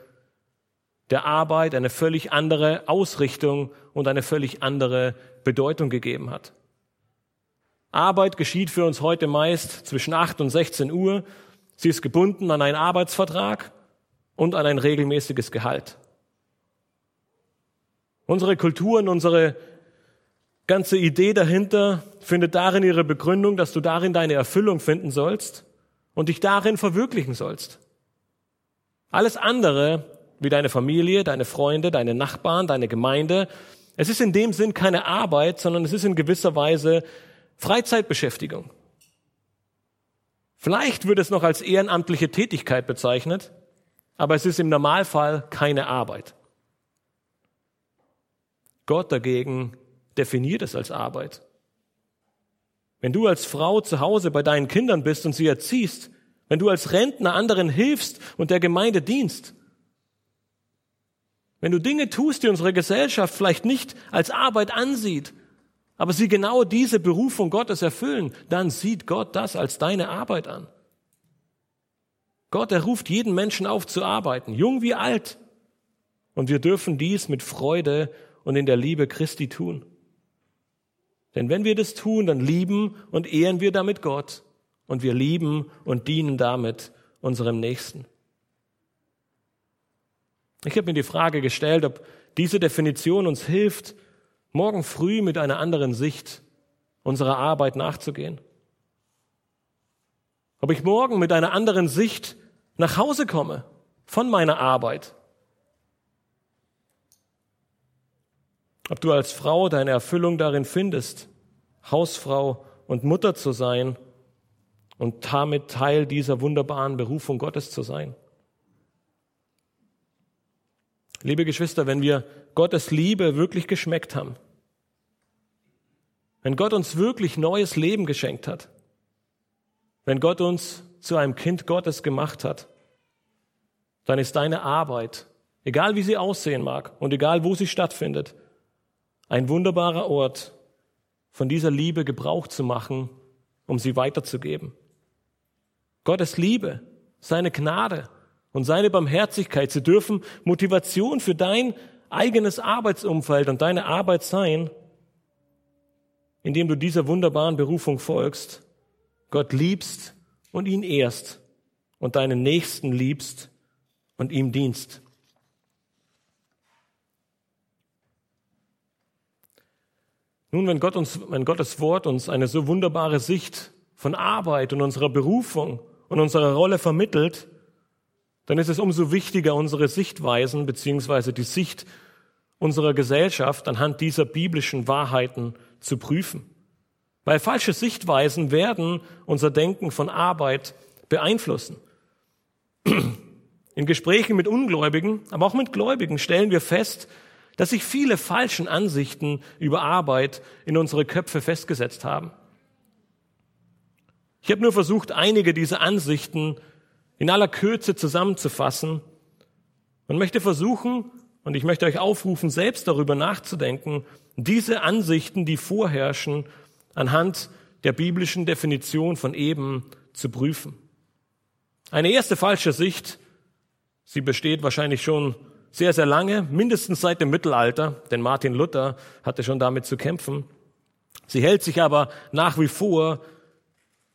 der Arbeit eine völlig andere Ausrichtung und eine völlig andere Bedeutung gegeben hat. Arbeit geschieht für uns heute meist zwischen 8 und 16 Uhr. Sie ist gebunden an einen Arbeitsvertrag und an ein regelmäßiges Gehalt. Unsere Kultur und unsere ganze Idee dahinter findet darin ihre Begründung, dass du darin deine Erfüllung finden sollst und dich darin verwirklichen sollst. Alles andere, wie deine Familie, deine Freunde, deine Nachbarn, deine Gemeinde, es ist in dem Sinn keine Arbeit, sondern es ist in gewisser Weise Freizeitbeschäftigung. Vielleicht wird es noch als ehrenamtliche Tätigkeit bezeichnet, aber es ist im Normalfall keine Arbeit. Gott dagegen definiert es als Arbeit. Wenn du als Frau zu Hause bei deinen Kindern bist und sie erziehst, wenn du als Rentner anderen hilfst und der Gemeinde dienst, wenn du Dinge tust, die unsere Gesellschaft vielleicht nicht als Arbeit ansieht, aber sie genau diese Berufung Gottes erfüllen, dann sieht Gott das als deine Arbeit an. Gott, er ruft jeden Menschen auf zu arbeiten, jung wie alt. Und wir dürfen dies mit Freude und in der Liebe Christi tun. Denn wenn wir das tun, dann lieben und ehren wir damit Gott und wir lieben und dienen damit unserem Nächsten. Ich habe mir die Frage gestellt, ob diese Definition uns hilft, morgen früh mit einer anderen Sicht unserer Arbeit nachzugehen. Ob ich morgen mit einer anderen Sicht nach Hause komme von meiner Arbeit ob du als Frau deine Erfüllung darin findest, Hausfrau und Mutter zu sein und damit Teil dieser wunderbaren Berufung Gottes zu sein. Liebe Geschwister, wenn wir Gottes Liebe wirklich geschmeckt haben, wenn Gott uns wirklich neues Leben geschenkt hat, wenn Gott uns zu einem Kind Gottes gemacht hat, dann ist deine Arbeit, egal wie sie aussehen mag und egal wo sie stattfindet, ein wunderbarer Ort, von dieser Liebe Gebrauch zu machen, um sie weiterzugeben. Gottes Liebe, seine Gnade und seine Barmherzigkeit, sie dürfen Motivation für dein eigenes Arbeitsumfeld und deine Arbeit sein, indem du dieser wunderbaren Berufung folgst, Gott liebst und ihn ehrst und deinen Nächsten liebst und ihm dienst. Nun, wenn Gott uns, wenn Gottes Wort uns eine so wunderbare Sicht von Arbeit und unserer Berufung und unserer Rolle vermittelt, dann ist es umso wichtiger, unsere Sichtweisen beziehungsweise die Sicht unserer Gesellschaft anhand dieser biblischen Wahrheiten zu prüfen. Weil falsche Sichtweisen werden unser Denken von Arbeit beeinflussen. In Gesprächen mit Ungläubigen, aber auch mit Gläubigen stellen wir fest, dass sich viele falschen Ansichten über Arbeit in unsere Köpfe festgesetzt haben. Ich habe nur versucht, einige dieser Ansichten in aller Kürze zusammenzufassen und möchte versuchen, und ich möchte euch aufrufen, selbst darüber nachzudenken, diese Ansichten, die vorherrschen, anhand der biblischen Definition von eben zu prüfen. Eine erste falsche Sicht, sie besteht wahrscheinlich schon sehr, sehr lange, mindestens seit dem Mittelalter, denn Martin Luther hatte schon damit zu kämpfen. Sie hält sich aber nach wie vor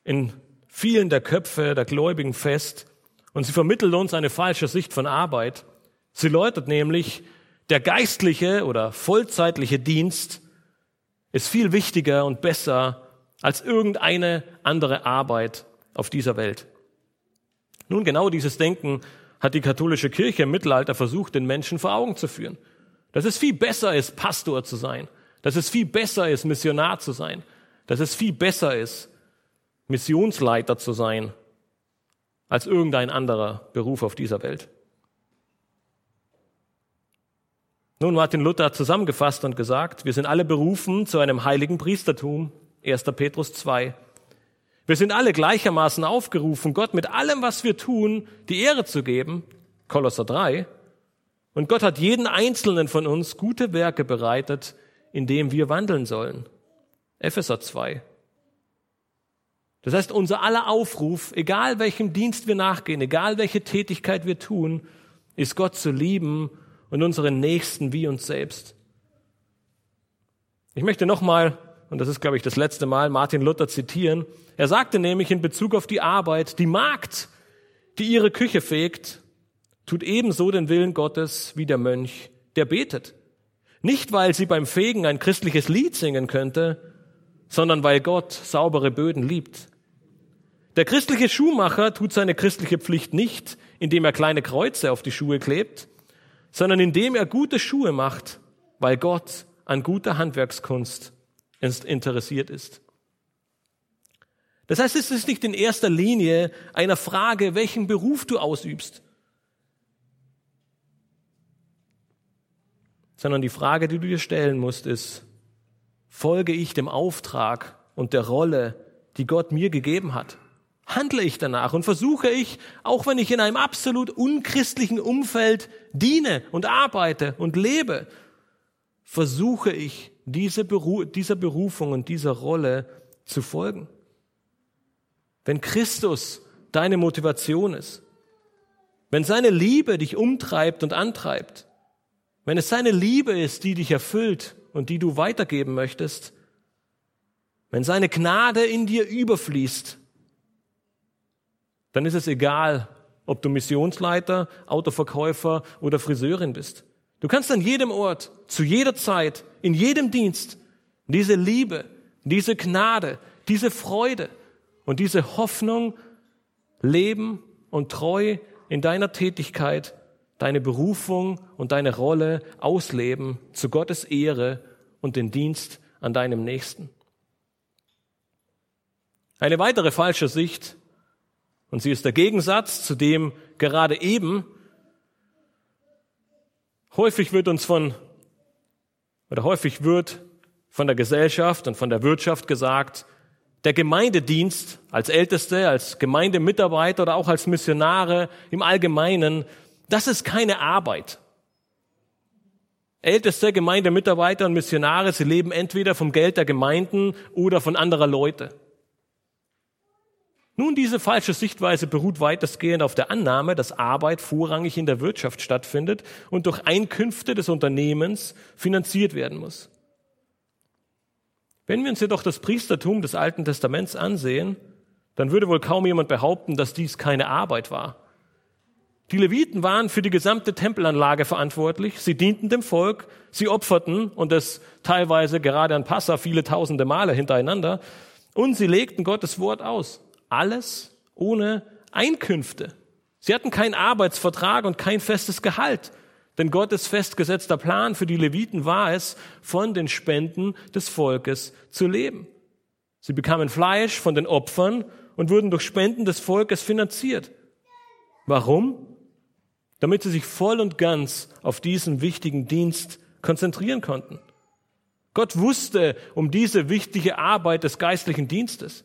in vielen der Köpfe der Gläubigen fest und sie vermittelt uns eine falsche Sicht von Arbeit. Sie läutet nämlich, der geistliche oder vollzeitliche Dienst ist viel wichtiger und besser als irgendeine andere Arbeit auf dieser Welt. Nun, genau dieses Denken hat die katholische Kirche im Mittelalter versucht, den Menschen vor Augen zu führen. Dass es viel besser ist, Pastor zu sein. Dass es viel besser ist, Missionar zu sein. Dass es viel besser ist, Missionsleiter zu sein, als irgendein anderer Beruf auf dieser Welt. Nun, Martin Luther hat zusammengefasst und gesagt, wir sind alle berufen zu einem heiligen Priestertum, 1. Petrus 2. Wir sind alle gleichermaßen aufgerufen, Gott mit allem, was wir tun, die Ehre zu geben. Kolosser 3. Und Gott hat jeden einzelnen von uns gute Werke bereitet, in dem wir wandeln sollen. Epheser 2. Das heißt, unser aller Aufruf, egal welchem Dienst wir nachgehen, egal welche Tätigkeit wir tun, ist Gott zu lieben und unseren Nächsten wie uns selbst. Ich möchte nochmal, und das ist, glaube ich, das letzte Mal, Martin Luther zitieren. Er sagte nämlich in Bezug auf die Arbeit, die Magd, die ihre Küche fegt, tut ebenso den Willen Gottes wie der Mönch, der betet. Nicht, weil sie beim Fegen ein christliches Lied singen könnte, sondern weil Gott saubere Böden liebt. Der christliche Schuhmacher tut seine christliche Pflicht nicht, indem er kleine Kreuze auf die Schuhe klebt, sondern indem er gute Schuhe macht, weil Gott an guter Handwerkskunst interessiert ist. Das heißt, es ist nicht in erster Linie eine Frage, welchen Beruf du ausübst, sondern die Frage, die du dir stellen musst, ist, folge ich dem Auftrag und der Rolle, die Gott mir gegeben hat? Handle ich danach und versuche ich, auch wenn ich in einem absolut unchristlichen Umfeld diene und arbeite und lebe, versuche ich diese Beru dieser Berufung und dieser Rolle zu folgen? Wenn Christus deine Motivation ist, wenn seine Liebe dich umtreibt und antreibt, wenn es seine Liebe ist, die dich erfüllt und die du weitergeben möchtest, wenn seine Gnade in dir überfließt, dann ist es egal, ob du Missionsleiter, Autoverkäufer oder Friseurin bist. Du kannst an jedem Ort, zu jeder Zeit, in jedem Dienst diese Liebe, diese Gnade, diese Freude und diese Hoffnung leben und treu in deiner Tätigkeit deine Berufung und deine Rolle ausleben zu Gottes Ehre und den Dienst an deinem Nächsten. Eine weitere falsche Sicht, und sie ist der Gegensatz zu dem gerade eben, häufig wird uns von, oder häufig wird von der Gesellschaft und von der Wirtschaft gesagt, der Gemeindedienst als Älteste, als Gemeindemitarbeiter oder auch als Missionare im Allgemeinen das ist keine Arbeit. Älteste Gemeindemitarbeiter und Missionare, sie leben entweder vom Geld der Gemeinden oder von anderer Leute. Nun, diese falsche Sichtweise beruht weitestgehend auf der Annahme, dass Arbeit vorrangig in der Wirtschaft stattfindet und durch Einkünfte des Unternehmens finanziert werden muss. Wenn wir uns jedoch das Priestertum des Alten Testaments ansehen, dann würde wohl kaum jemand behaupten, dass dies keine Arbeit war. Die Leviten waren für die gesamte Tempelanlage verantwortlich. Sie dienten dem Volk, sie opferten und das teilweise gerade an Passa viele tausende Male hintereinander und sie legten Gottes Wort aus. Alles ohne Einkünfte. Sie hatten keinen Arbeitsvertrag und kein festes Gehalt. Denn Gottes festgesetzter Plan für die Leviten war es, von den Spenden des Volkes zu leben. Sie bekamen Fleisch von den Opfern und wurden durch Spenden des Volkes finanziert. Warum? damit sie sich voll und ganz auf diesen wichtigen Dienst konzentrieren konnten. Gott wusste um diese wichtige Arbeit des geistlichen Dienstes.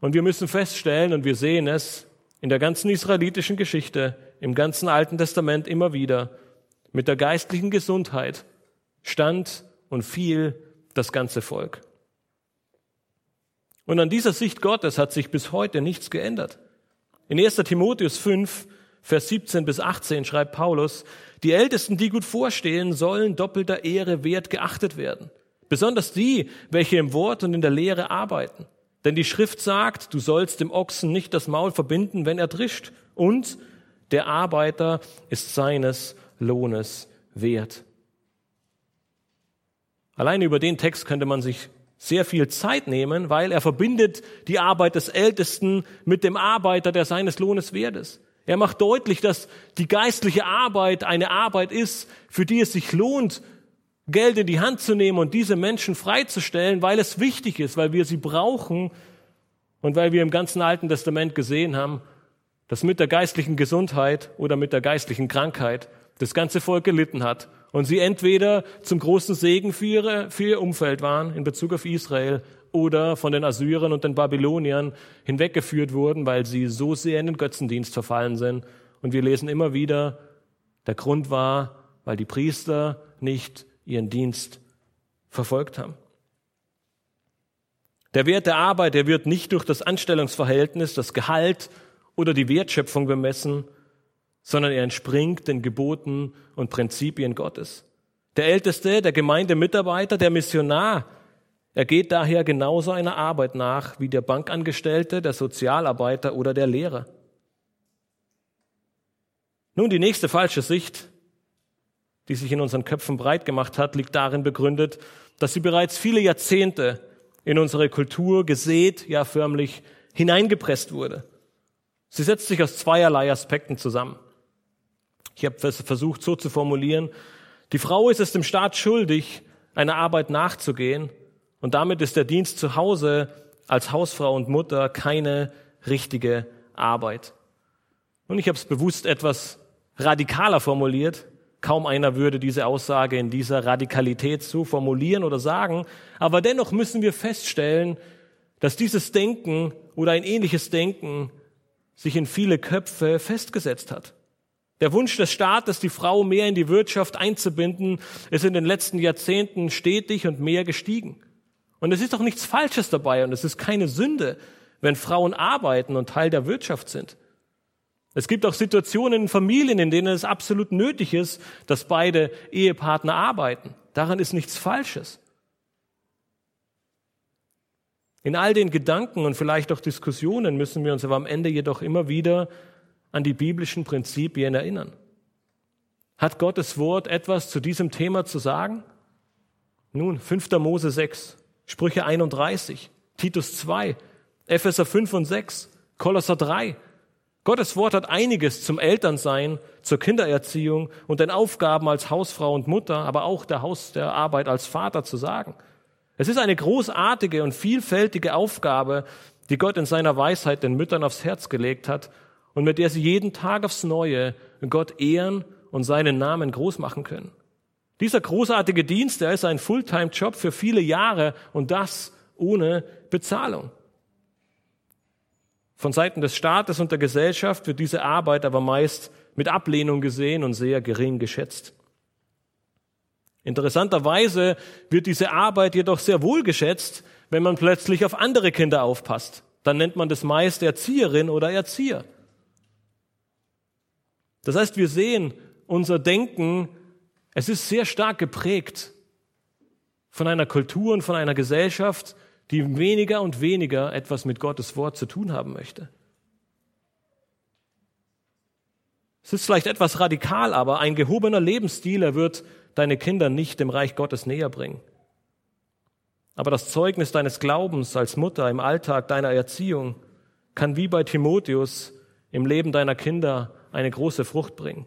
Und wir müssen feststellen, und wir sehen es in der ganzen israelitischen Geschichte, im ganzen Alten Testament immer wieder, mit der geistlichen Gesundheit stand und fiel das ganze Volk. Und an dieser Sicht Gottes hat sich bis heute nichts geändert. In 1. Timotheus 5 Vers 17 bis 18 schreibt Paulus, die Ältesten, die gut vorstehen, sollen doppelter Ehre wert geachtet werden. Besonders die, welche im Wort und in der Lehre arbeiten. Denn die Schrift sagt, du sollst dem Ochsen nicht das Maul verbinden, wenn er drischt. Und der Arbeiter ist seines Lohnes wert. Alleine über den Text könnte man sich sehr viel Zeit nehmen, weil er verbindet die Arbeit des Ältesten mit dem Arbeiter, der seines Lohnes wert ist. Er macht deutlich, dass die geistliche Arbeit eine Arbeit ist, für die es sich lohnt, Geld in die Hand zu nehmen und diese Menschen freizustellen, weil es wichtig ist, weil wir sie brauchen und weil wir im ganzen Alten Testament gesehen haben, dass mit der geistlichen Gesundheit oder mit der geistlichen Krankheit das ganze Volk gelitten hat und sie entweder zum großen Segen für, ihre, für ihr Umfeld waren in Bezug auf Israel oder von den Assyrern und den Babyloniern hinweggeführt wurden, weil sie so sehr in den Götzendienst verfallen sind. Und wir lesen immer wieder, der Grund war, weil die Priester nicht ihren Dienst verfolgt haben. Der Wert der Arbeit, der wird nicht durch das Anstellungsverhältnis, das Gehalt oder die Wertschöpfung bemessen, sondern er entspringt den Geboten und Prinzipien Gottes. Der Älteste, der Gemeindemitarbeiter, der Missionar, er geht daher genauso einer Arbeit nach wie der Bankangestellte, der Sozialarbeiter oder der Lehrer. Nun, die nächste falsche Sicht, die sich in unseren Köpfen breit gemacht hat, liegt darin begründet, dass sie bereits viele Jahrzehnte in unsere Kultur gesät, ja förmlich hineingepresst wurde. Sie setzt sich aus zweierlei Aspekten zusammen. Ich habe versucht so zu formulieren, die Frau ist es dem Staat schuldig, einer Arbeit nachzugehen, und damit ist der Dienst zu Hause als Hausfrau und Mutter keine richtige Arbeit. Und ich habe es bewusst etwas radikaler formuliert. Kaum einer würde diese Aussage in dieser Radikalität so formulieren oder sagen. Aber dennoch müssen wir feststellen, dass dieses Denken oder ein ähnliches Denken sich in viele Köpfe festgesetzt hat. Der Wunsch des Staates, die Frau mehr in die Wirtschaft einzubinden, ist in den letzten Jahrzehnten stetig und mehr gestiegen. Und es ist doch nichts Falsches dabei und es ist keine Sünde, wenn Frauen arbeiten und Teil der Wirtschaft sind. Es gibt auch Situationen in Familien, in denen es absolut nötig ist, dass beide Ehepartner arbeiten. Daran ist nichts Falsches. In all den Gedanken und vielleicht auch Diskussionen müssen wir uns aber am Ende jedoch immer wieder an die biblischen Prinzipien erinnern. Hat Gottes Wort etwas zu diesem Thema zu sagen? Nun, 5. Mose 6, Sprüche 31, Titus 2, Epheser 5 und 6, Kolosser 3, Gottes Wort hat einiges zum Elternsein, zur Kindererziehung und den Aufgaben als Hausfrau und Mutter, aber auch der Haus der Arbeit als Vater zu sagen. Es ist eine großartige und vielfältige Aufgabe, die Gott in seiner Weisheit den Müttern aufs Herz gelegt hat und mit der sie jeden Tag aufs Neue Gott ehren und seinen Namen groß machen können. Dieser großartige Dienst, der ist ein Fulltime-Job für viele Jahre und das ohne Bezahlung. Von Seiten des Staates und der Gesellschaft wird diese Arbeit aber meist mit Ablehnung gesehen und sehr gering geschätzt. Interessanterweise wird diese Arbeit jedoch sehr wohl geschätzt, wenn man plötzlich auf andere Kinder aufpasst. Dann nennt man das meist Erzieherin oder Erzieher. Das heißt, wir sehen, unser Denken, es ist sehr stark geprägt von einer Kultur und von einer Gesellschaft, die weniger und weniger etwas mit Gottes Wort zu tun haben möchte. Es ist vielleicht etwas radikal, aber ein gehobener Lebensstil, er wird deine Kinder nicht dem Reich Gottes näher bringen. Aber das Zeugnis deines Glaubens als Mutter im Alltag deiner Erziehung kann wie bei Timotheus im Leben deiner Kinder eine große Frucht bringen.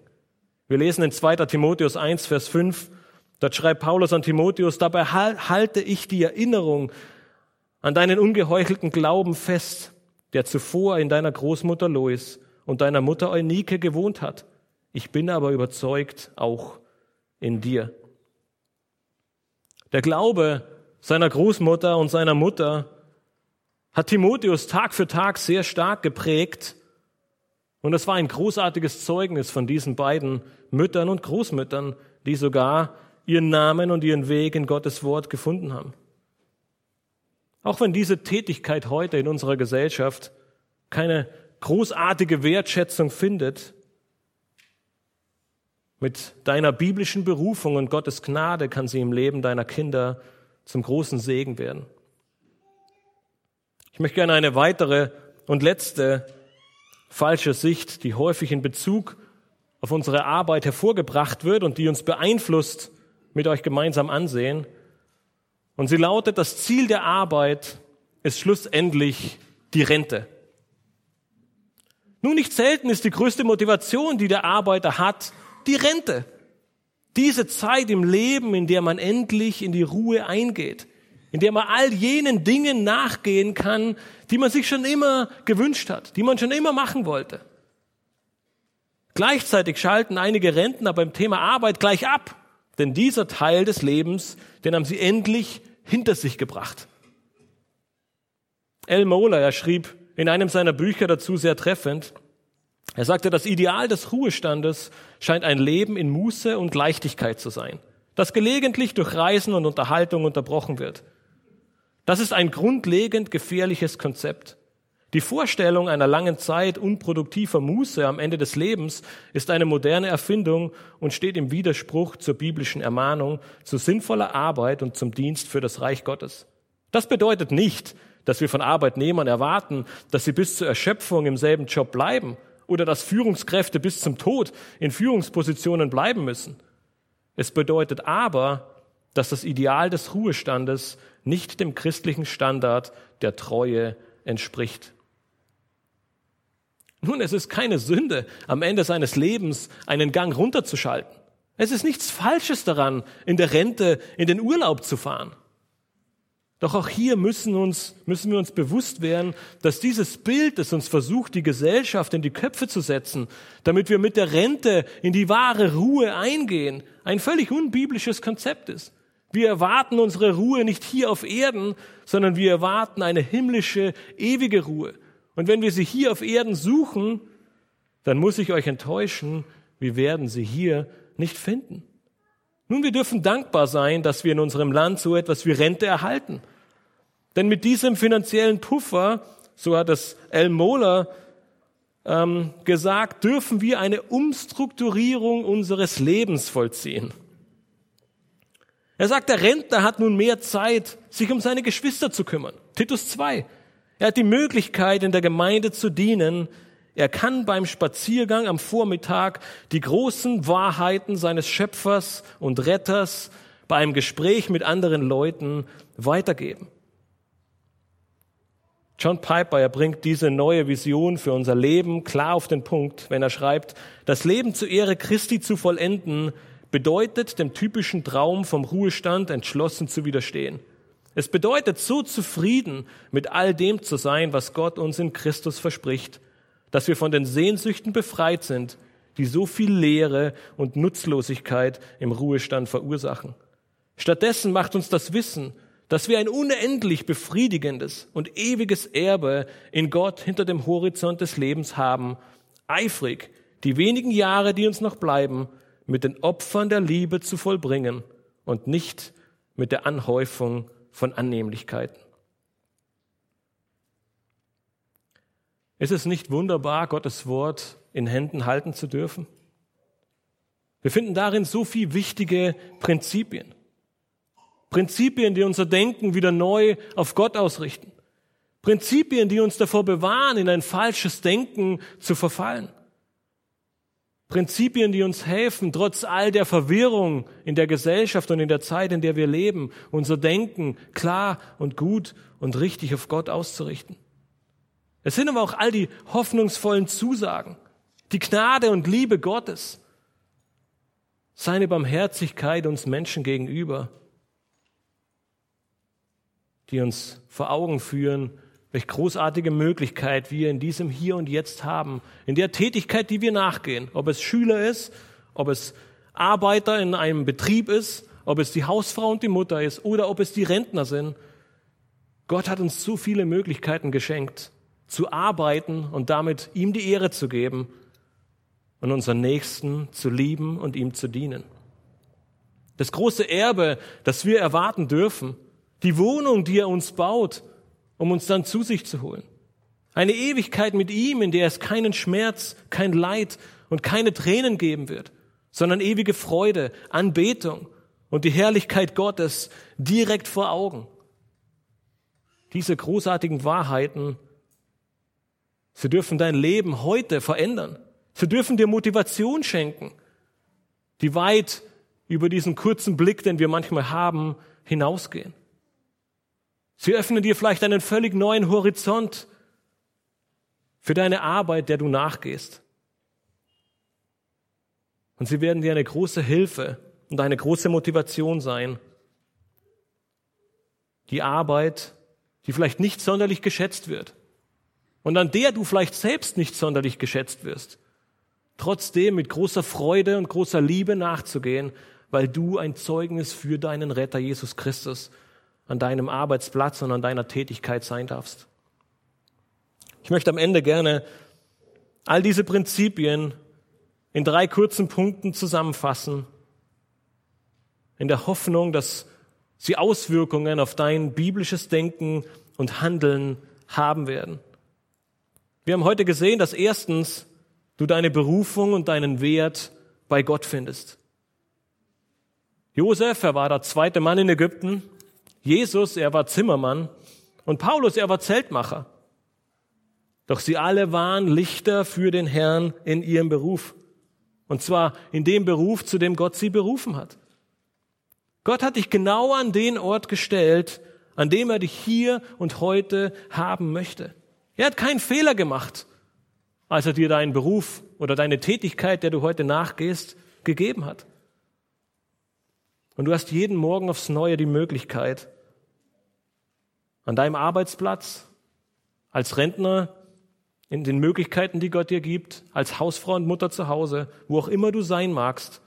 Wir lesen in 2. Timotheus 1, Vers 5, dort schreibt Paulus an Timotheus, dabei halte ich die Erinnerung an deinen ungeheuchelten Glauben fest, der zuvor in deiner Großmutter Lois und deiner Mutter Eunike gewohnt hat. Ich bin aber überzeugt auch in dir. Der Glaube seiner Großmutter und seiner Mutter hat Timotheus Tag für Tag sehr stark geprägt. Und es war ein großartiges Zeugnis von diesen beiden Müttern und Großmüttern, die sogar ihren Namen und ihren Weg in Gottes Wort gefunden haben. Auch wenn diese Tätigkeit heute in unserer Gesellschaft keine großartige Wertschätzung findet, mit deiner biblischen Berufung und Gottes Gnade kann sie im Leben deiner Kinder zum großen Segen werden. Ich möchte gerne eine weitere und letzte falsche Sicht, die häufig in Bezug auf unsere Arbeit hervorgebracht wird und die uns beeinflusst, mit euch gemeinsam ansehen. Und sie lautet, das Ziel der Arbeit ist schlussendlich die Rente. Nun, nicht selten ist die größte Motivation, die der Arbeiter hat, die Rente. Diese Zeit im Leben, in der man endlich in die Ruhe eingeht, in der man all jenen Dingen nachgehen kann, die man sich schon immer gewünscht hat, die man schon immer machen wollte. Gleichzeitig schalten einige Rentner beim Thema Arbeit gleich ab, denn dieser Teil des Lebens, den haben sie endlich hinter sich gebracht. El Mola, er schrieb in einem seiner Bücher dazu sehr treffend, er sagte, das Ideal des Ruhestandes scheint ein Leben in Muße und Leichtigkeit zu sein, das gelegentlich durch Reisen und Unterhaltung unterbrochen wird. Das ist ein grundlegend gefährliches Konzept. Die Vorstellung einer langen Zeit unproduktiver Muße am Ende des Lebens ist eine moderne Erfindung und steht im Widerspruch zur biblischen Ermahnung zu sinnvoller Arbeit und zum Dienst für das Reich Gottes. Das bedeutet nicht, dass wir von Arbeitnehmern erwarten, dass sie bis zur Erschöpfung im selben Job bleiben oder dass Führungskräfte bis zum Tod in Führungspositionen bleiben müssen. Es bedeutet aber, dass das Ideal des Ruhestandes nicht dem christlichen Standard der Treue entspricht. Nun, es ist keine Sünde, am Ende seines Lebens einen Gang runterzuschalten. Es ist nichts Falsches daran, in der Rente in den Urlaub zu fahren. Doch auch hier müssen, uns, müssen wir uns bewusst werden, dass dieses Bild, das uns versucht, die Gesellschaft in die Köpfe zu setzen, damit wir mit der Rente in die wahre Ruhe eingehen, ein völlig unbiblisches Konzept ist. Wir erwarten unsere Ruhe nicht hier auf Erden, sondern wir erwarten eine himmlische, ewige Ruhe. Und wenn wir sie hier auf Erden suchen, dann muss ich euch enttäuschen, wir werden sie hier nicht finden. Nun, wir dürfen dankbar sein, dass wir in unserem Land so etwas wie Rente erhalten. Denn mit diesem finanziellen Puffer, so hat es El Mola ähm, gesagt, dürfen wir eine Umstrukturierung unseres Lebens vollziehen. Er sagt, der Rentner hat nun mehr Zeit, sich um seine Geschwister zu kümmern. Titus 2. Er hat die Möglichkeit, in der Gemeinde zu dienen. Er kann beim Spaziergang am Vormittag die großen Wahrheiten seines Schöpfers und Retters bei einem Gespräch mit anderen Leuten weitergeben. John Piper, er bringt diese neue Vision für unser Leben klar auf den Punkt, wenn er schreibt, das Leben zur Ehre Christi zu vollenden, bedeutet dem typischen Traum vom Ruhestand entschlossen zu widerstehen. Es bedeutet, so zufrieden mit all dem zu sein, was Gott uns in Christus verspricht, dass wir von den Sehnsüchten befreit sind, die so viel Leere und Nutzlosigkeit im Ruhestand verursachen. Stattdessen macht uns das Wissen, dass wir ein unendlich befriedigendes und ewiges Erbe in Gott hinter dem Horizont des Lebens haben, eifrig die wenigen Jahre, die uns noch bleiben, mit den Opfern der Liebe zu vollbringen und nicht mit der Anhäufung von Annehmlichkeiten. Ist es nicht wunderbar, Gottes Wort in Händen halten zu dürfen? Wir finden darin so viel wichtige Prinzipien. Prinzipien, die unser Denken wieder neu auf Gott ausrichten. Prinzipien, die uns davor bewahren, in ein falsches Denken zu verfallen. Prinzipien, die uns helfen, trotz all der Verwirrung in der Gesellschaft und in der Zeit, in der wir leben, unser Denken klar und gut und richtig auf Gott auszurichten. Es sind aber auch all die hoffnungsvollen Zusagen, die Gnade und Liebe Gottes, seine Barmherzigkeit uns Menschen gegenüber, die uns vor Augen führen, Welch großartige Möglichkeit wir in diesem Hier und Jetzt haben, in der Tätigkeit, die wir nachgehen, ob es Schüler ist, ob es Arbeiter in einem Betrieb ist, ob es die Hausfrau und die Mutter ist oder ob es die Rentner sind. Gott hat uns so viele Möglichkeiten geschenkt, zu arbeiten und damit ihm die Ehre zu geben und unseren Nächsten zu lieben und ihm zu dienen. Das große Erbe, das wir erwarten dürfen, die Wohnung, die er uns baut, um uns dann zu sich zu holen. Eine Ewigkeit mit ihm, in der es keinen Schmerz, kein Leid und keine Tränen geben wird, sondern ewige Freude, Anbetung und die Herrlichkeit Gottes direkt vor Augen. Diese großartigen Wahrheiten, sie dürfen dein Leben heute verändern. Sie dürfen dir Motivation schenken, die weit über diesen kurzen Blick, den wir manchmal haben, hinausgehen. Sie öffnen dir vielleicht einen völlig neuen Horizont für deine Arbeit, der du nachgehst. Und sie werden dir eine große Hilfe und eine große Motivation sein. Die Arbeit, die vielleicht nicht sonderlich geschätzt wird und an der du vielleicht selbst nicht sonderlich geschätzt wirst, trotzdem mit großer Freude und großer Liebe nachzugehen, weil du ein Zeugnis für deinen Retter Jesus Christus an deinem Arbeitsplatz und an deiner Tätigkeit sein darfst. Ich möchte am Ende gerne all diese Prinzipien in drei kurzen Punkten zusammenfassen, in der Hoffnung, dass sie Auswirkungen auf dein biblisches Denken und Handeln haben werden. Wir haben heute gesehen, dass erstens du deine Berufung und deinen Wert bei Gott findest. Josef, er war der zweite Mann in Ägypten. Jesus, er war Zimmermann. Und Paulus, er war Zeltmacher. Doch sie alle waren Lichter für den Herrn in ihrem Beruf. Und zwar in dem Beruf, zu dem Gott sie berufen hat. Gott hat dich genau an den Ort gestellt, an dem er dich hier und heute haben möchte. Er hat keinen Fehler gemacht, als er dir deinen Beruf oder deine Tätigkeit, der du heute nachgehst, gegeben hat. Und du hast jeden Morgen aufs Neue die Möglichkeit, an deinem Arbeitsplatz, als Rentner, in den Möglichkeiten, die Gott dir gibt, als Hausfrau und Mutter zu Hause, wo auch immer du sein magst,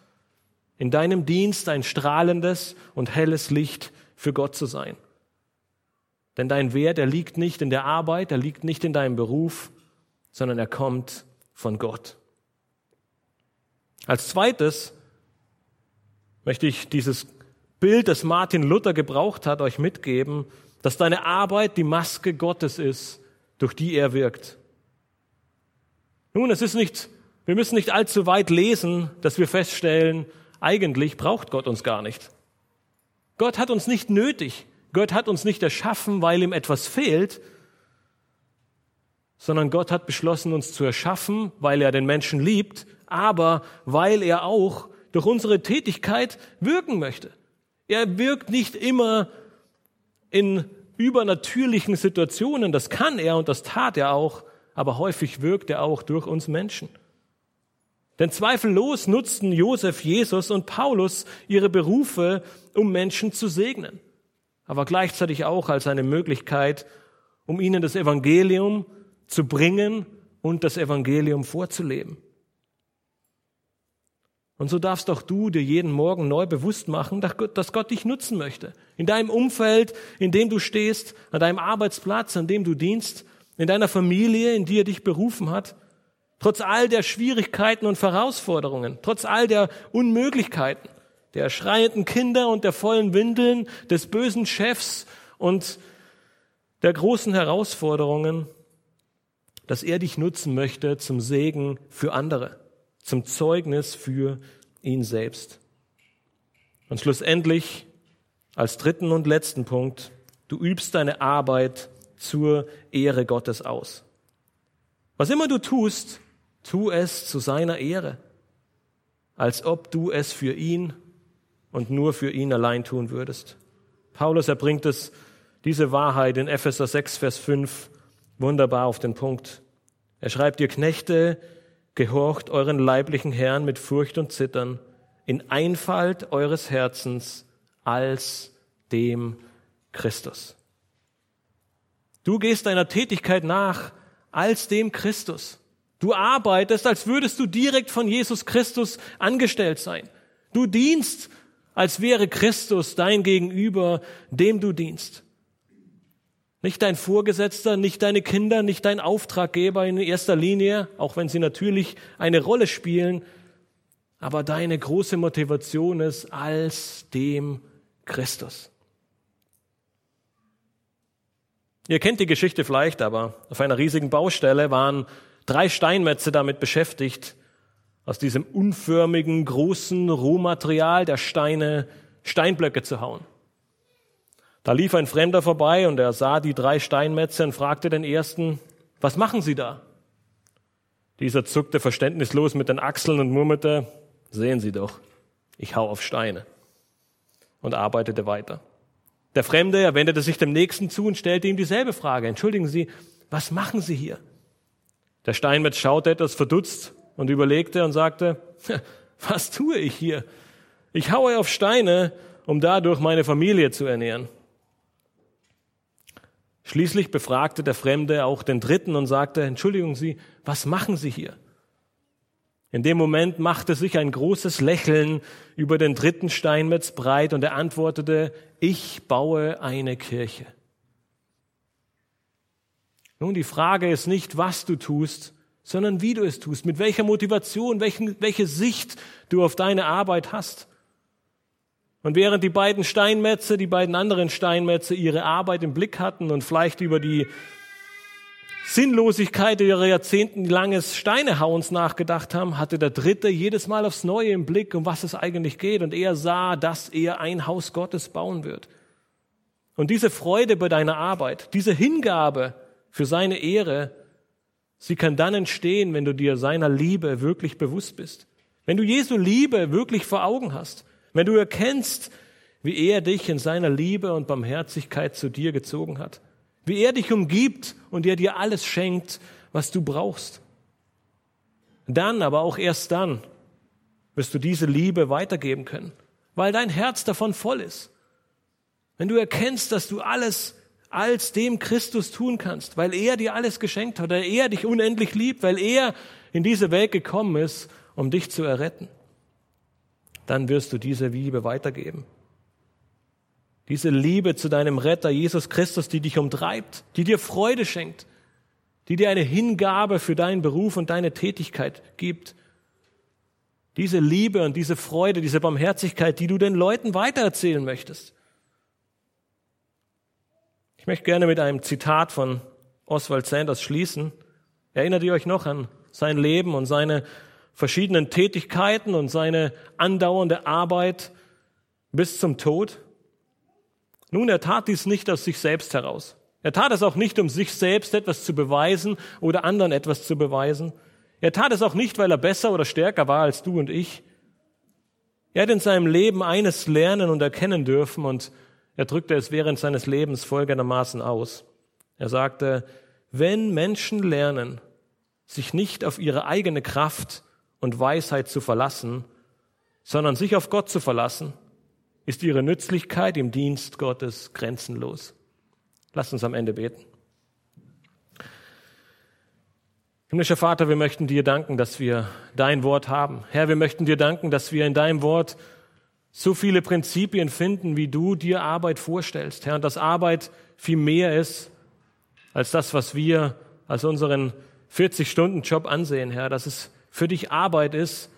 in deinem Dienst ein strahlendes und helles Licht für Gott zu sein. Denn dein Wert, er liegt nicht in der Arbeit, er liegt nicht in deinem Beruf, sondern er kommt von Gott. Als zweites möchte ich dieses Bild, das Martin Luther gebraucht hat, euch mitgeben, dass deine Arbeit die Maske Gottes ist, durch die er wirkt. Nun, es ist nicht, wir müssen nicht allzu weit lesen, dass wir feststellen, eigentlich braucht Gott uns gar nicht. Gott hat uns nicht nötig. Gott hat uns nicht erschaffen, weil ihm etwas fehlt, sondern Gott hat beschlossen, uns zu erschaffen, weil er den Menschen liebt, aber weil er auch durch unsere Tätigkeit wirken möchte. Er wirkt nicht immer in übernatürlichen Situationen, das kann er und das tat er auch, aber häufig wirkt er auch durch uns Menschen. Denn zweifellos nutzten Josef, Jesus und Paulus ihre Berufe, um Menschen zu segnen, aber gleichzeitig auch als eine Möglichkeit, um ihnen das Evangelium zu bringen und das Evangelium vorzuleben. Und so darfst auch du dir jeden Morgen neu bewusst machen, dass Gott dich nutzen möchte. In deinem Umfeld, in dem du stehst, an deinem Arbeitsplatz, an dem du dienst, in deiner Familie, in die er dich berufen hat. Trotz all der Schwierigkeiten und Herausforderungen, trotz all der Unmöglichkeiten, der schreienden Kinder und der vollen Windeln, des bösen Chefs und der großen Herausforderungen, dass er dich nutzen möchte zum Segen für andere, zum Zeugnis für ihn selbst. Und schlussendlich, als dritten und letzten Punkt, du übst deine Arbeit zur Ehre Gottes aus. Was immer du tust, tu es zu seiner Ehre, als ob du es für ihn und nur für ihn allein tun würdest. Paulus erbringt es, diese Wahrheit in Epheser 6, Vers 5 wunderbar auf den Punkt. Er schreibt, ihr Knechte, gehorcht euren leiblichen Herrn mit Furcht und Zittern, in Einfalt eures Herzens als dem Christus. Du gehst deiner Tätigkeit nach als dem Christus. Du arbeitest, als würdest du direkt von Jesus Christus angestellt sein. Du dienst, als wäre Christus dein Gegenüber, dem du dienst. Nicht dein Vorgesetzter, nicht deine Kinder, nicht dein Auftraggeber in erster Linie, auch wenn sie natürlich eine Rolle spielen, aber deine große Motivation ist als dem Christus. Ihr kennt die Geschichte vielleicht, aber auf einer riesigen Baustelle waren drei Steinmetze damit beschäftigt, aus diesem unförmigen, großen Rohmaterial der Steine Steinblöcke zu hauen. Da lief ein Fremder vorbei und er sah die drei Steinmetze und fragte den ersten, was machen Sie da? Dieser zuckte verständnislos mit den Achseln und murmelte, sehen Sie doch, ich hau auf Steine und arbeitete weiter. Der Fremde, er wendete sich dem Nächsten zu und stellte ihm dieselbe Frage. Entschuldigen Sie, was machen Sie hier? Der Steinmetz schaute etwas verdutzt und überlegte und sagte, was tue ich hier? Ich haue auf Steine, um dadurch meine Familie zu ernähren. Schließlich befragte der Fremde auch den Dritten und sagte, Entschuldigung Sie, was machen Sie hier? In dem Moment machte sich ein großes Lächeln über den dritten Steinmetz breit und er antwortete, ich baue eine Kirche. Nun, die Frage ist nicht, was du tust, sondern wie du es tust, mit welcher Motivation, welchen, welche Sicht du auf deine Arbeit hast. Und während die beiden Steinmetze, die beiden anderen Steinmetze ihre Arbeit im Blick hatten und vielleicht über die Sinnlosigkeit ihrer jahrzehntelanges Steinehauens nachgedacht haben, hatte der Dritte jedes Mal aufs Neue im Blick, um was es eigentlich geht. Und er sah, dass er ein Haus Gottes bauen wird. Und diese Freude bei deiner Arbeit, diese Hingabe für seine Ehre, sie kann dann entstehen, wenn du dir seiner Liebe wirklich bewusst bist. Wenn du Jesu Liebe wirklich vor Augen hast. Wenn du erkennst, wie er dich in seiner Liebe und Barmherzigkeit zu dir gezogen hat wie er dich umgibt und er dir alles schenkt, was du brauchst. Dann, aber auch erst dann, wirst du diese Liebe weitergeben können, weil dein Herz davon voll ist. Wenn du erkennst, dass du alles als dem Christus tun kannst, weil er dir alles geschenkt hat, weil er dich unendlich liebt, weil er in diese Welt gekommen ist, um dich zu erretten, dann wirst du diese Liebe weitergeben. Diese Liebe zu deinem Retter Jesus Christus, die dich umtreibt, die dir Freude schenkt, die dir eine Hingabe für deinen Beruf und deine Tätigkeit gibt. Diese Liebe und diese Freude, diese Barmherzigkeit, die du den Leuten weitererzählen möchtest. Ich möchte gerne mit einem Zitat von Oswald Sanders schließen. Erinnert ihr euch noch an sein Leben und seine verschiedenen Tätigkeiten und seine andauernde Arbeit bis zum Tod? Nun, er tat dies nicht aus sich selbst heraus. Er tat es auch nicht, um sich selbst etwas zu beweisen oder anderen etwas zu beweisen. Er tat es auch nicht, weil er besser oder stärker war als du und ich. Er hat in seinem Leben eines lernen und erkennen dürfen und er drückte es während seines Lebens folgendermaßen aus. Er sagte, wenn Menschen lernen, sich nicht auf ihre eigene Kraft und Weisheit zu verlassen, sondern sich auf Gott zu verlassen, ist ihre Nützlichkeit im Dienst Gottes grenzenlos. Lass uns am Ende beten. Himmlischer Vater, wir möchten dir danken, dass wir dein Wort haben. Herr, wir möchten dir danken, dass wir in deinem Wort so viele Prinzipien finden, wie du dir Arbeit vorstellst. Herr, und dass Arbeit viel mehr ist als das, was wir als unseren 40-Stunden-Job ansehen, Herr, dass es für dich Arbeit ist,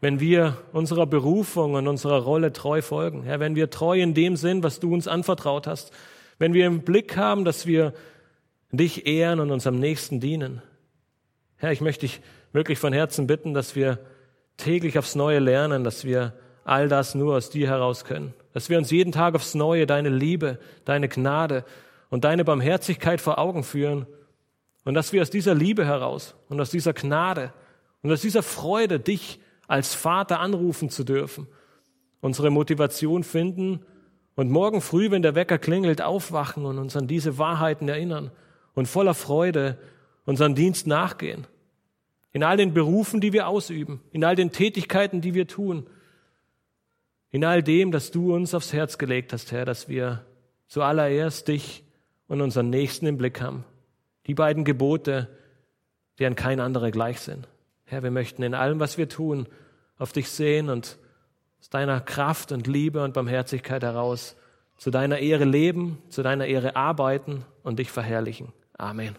wenn wir unserer Berufung und unserer Rolle treu folgen. Herr, wenn wir treu in dem sind, was du uns anvertraut hast. Wenn wir im Blick haben, dass wir dich ehren und unserem Nächsten dienen. Herr, ich möchte dich wirklich von Herzen bitten, dass wir täglich aufs Neue lernen, dass wir all das nur aus dir heraus können. Dass wir uns jeden Tag aufs Neue deine Liebe, deine Gnade und deine Barmherzigkeit vor Augen führen. Und dass wir aus dieser Liebe heraus und aus dieser Gnade und aus dieser Freude dich als Vater anrufen zu dürfen, unsere Motivation finden und morgen früh, wenn der Wecker klingelt, aufwachen und uns an diese Wahrheiten erinnern und voller Freude unseren Dienst nachgehen. In all den Berufen, die wir ausüben, in all den Tätigkeiten, die wir tun, in all dem, das du uns aufs Herz gelegt hast, Herr, dass wir zuallererst dich und unseren Nächsten im Blick haben. Die beiden Gebote, an kein anderer gleich sind. Herr, wir möchten in allem, was wir tun, auf dich sehen und aus deiner Kraft und Liebe und Barmherzigkeit heraus zu deiner Ehre leben, zu deiner Ehre arbeiten und dich verherrlichen. Amen.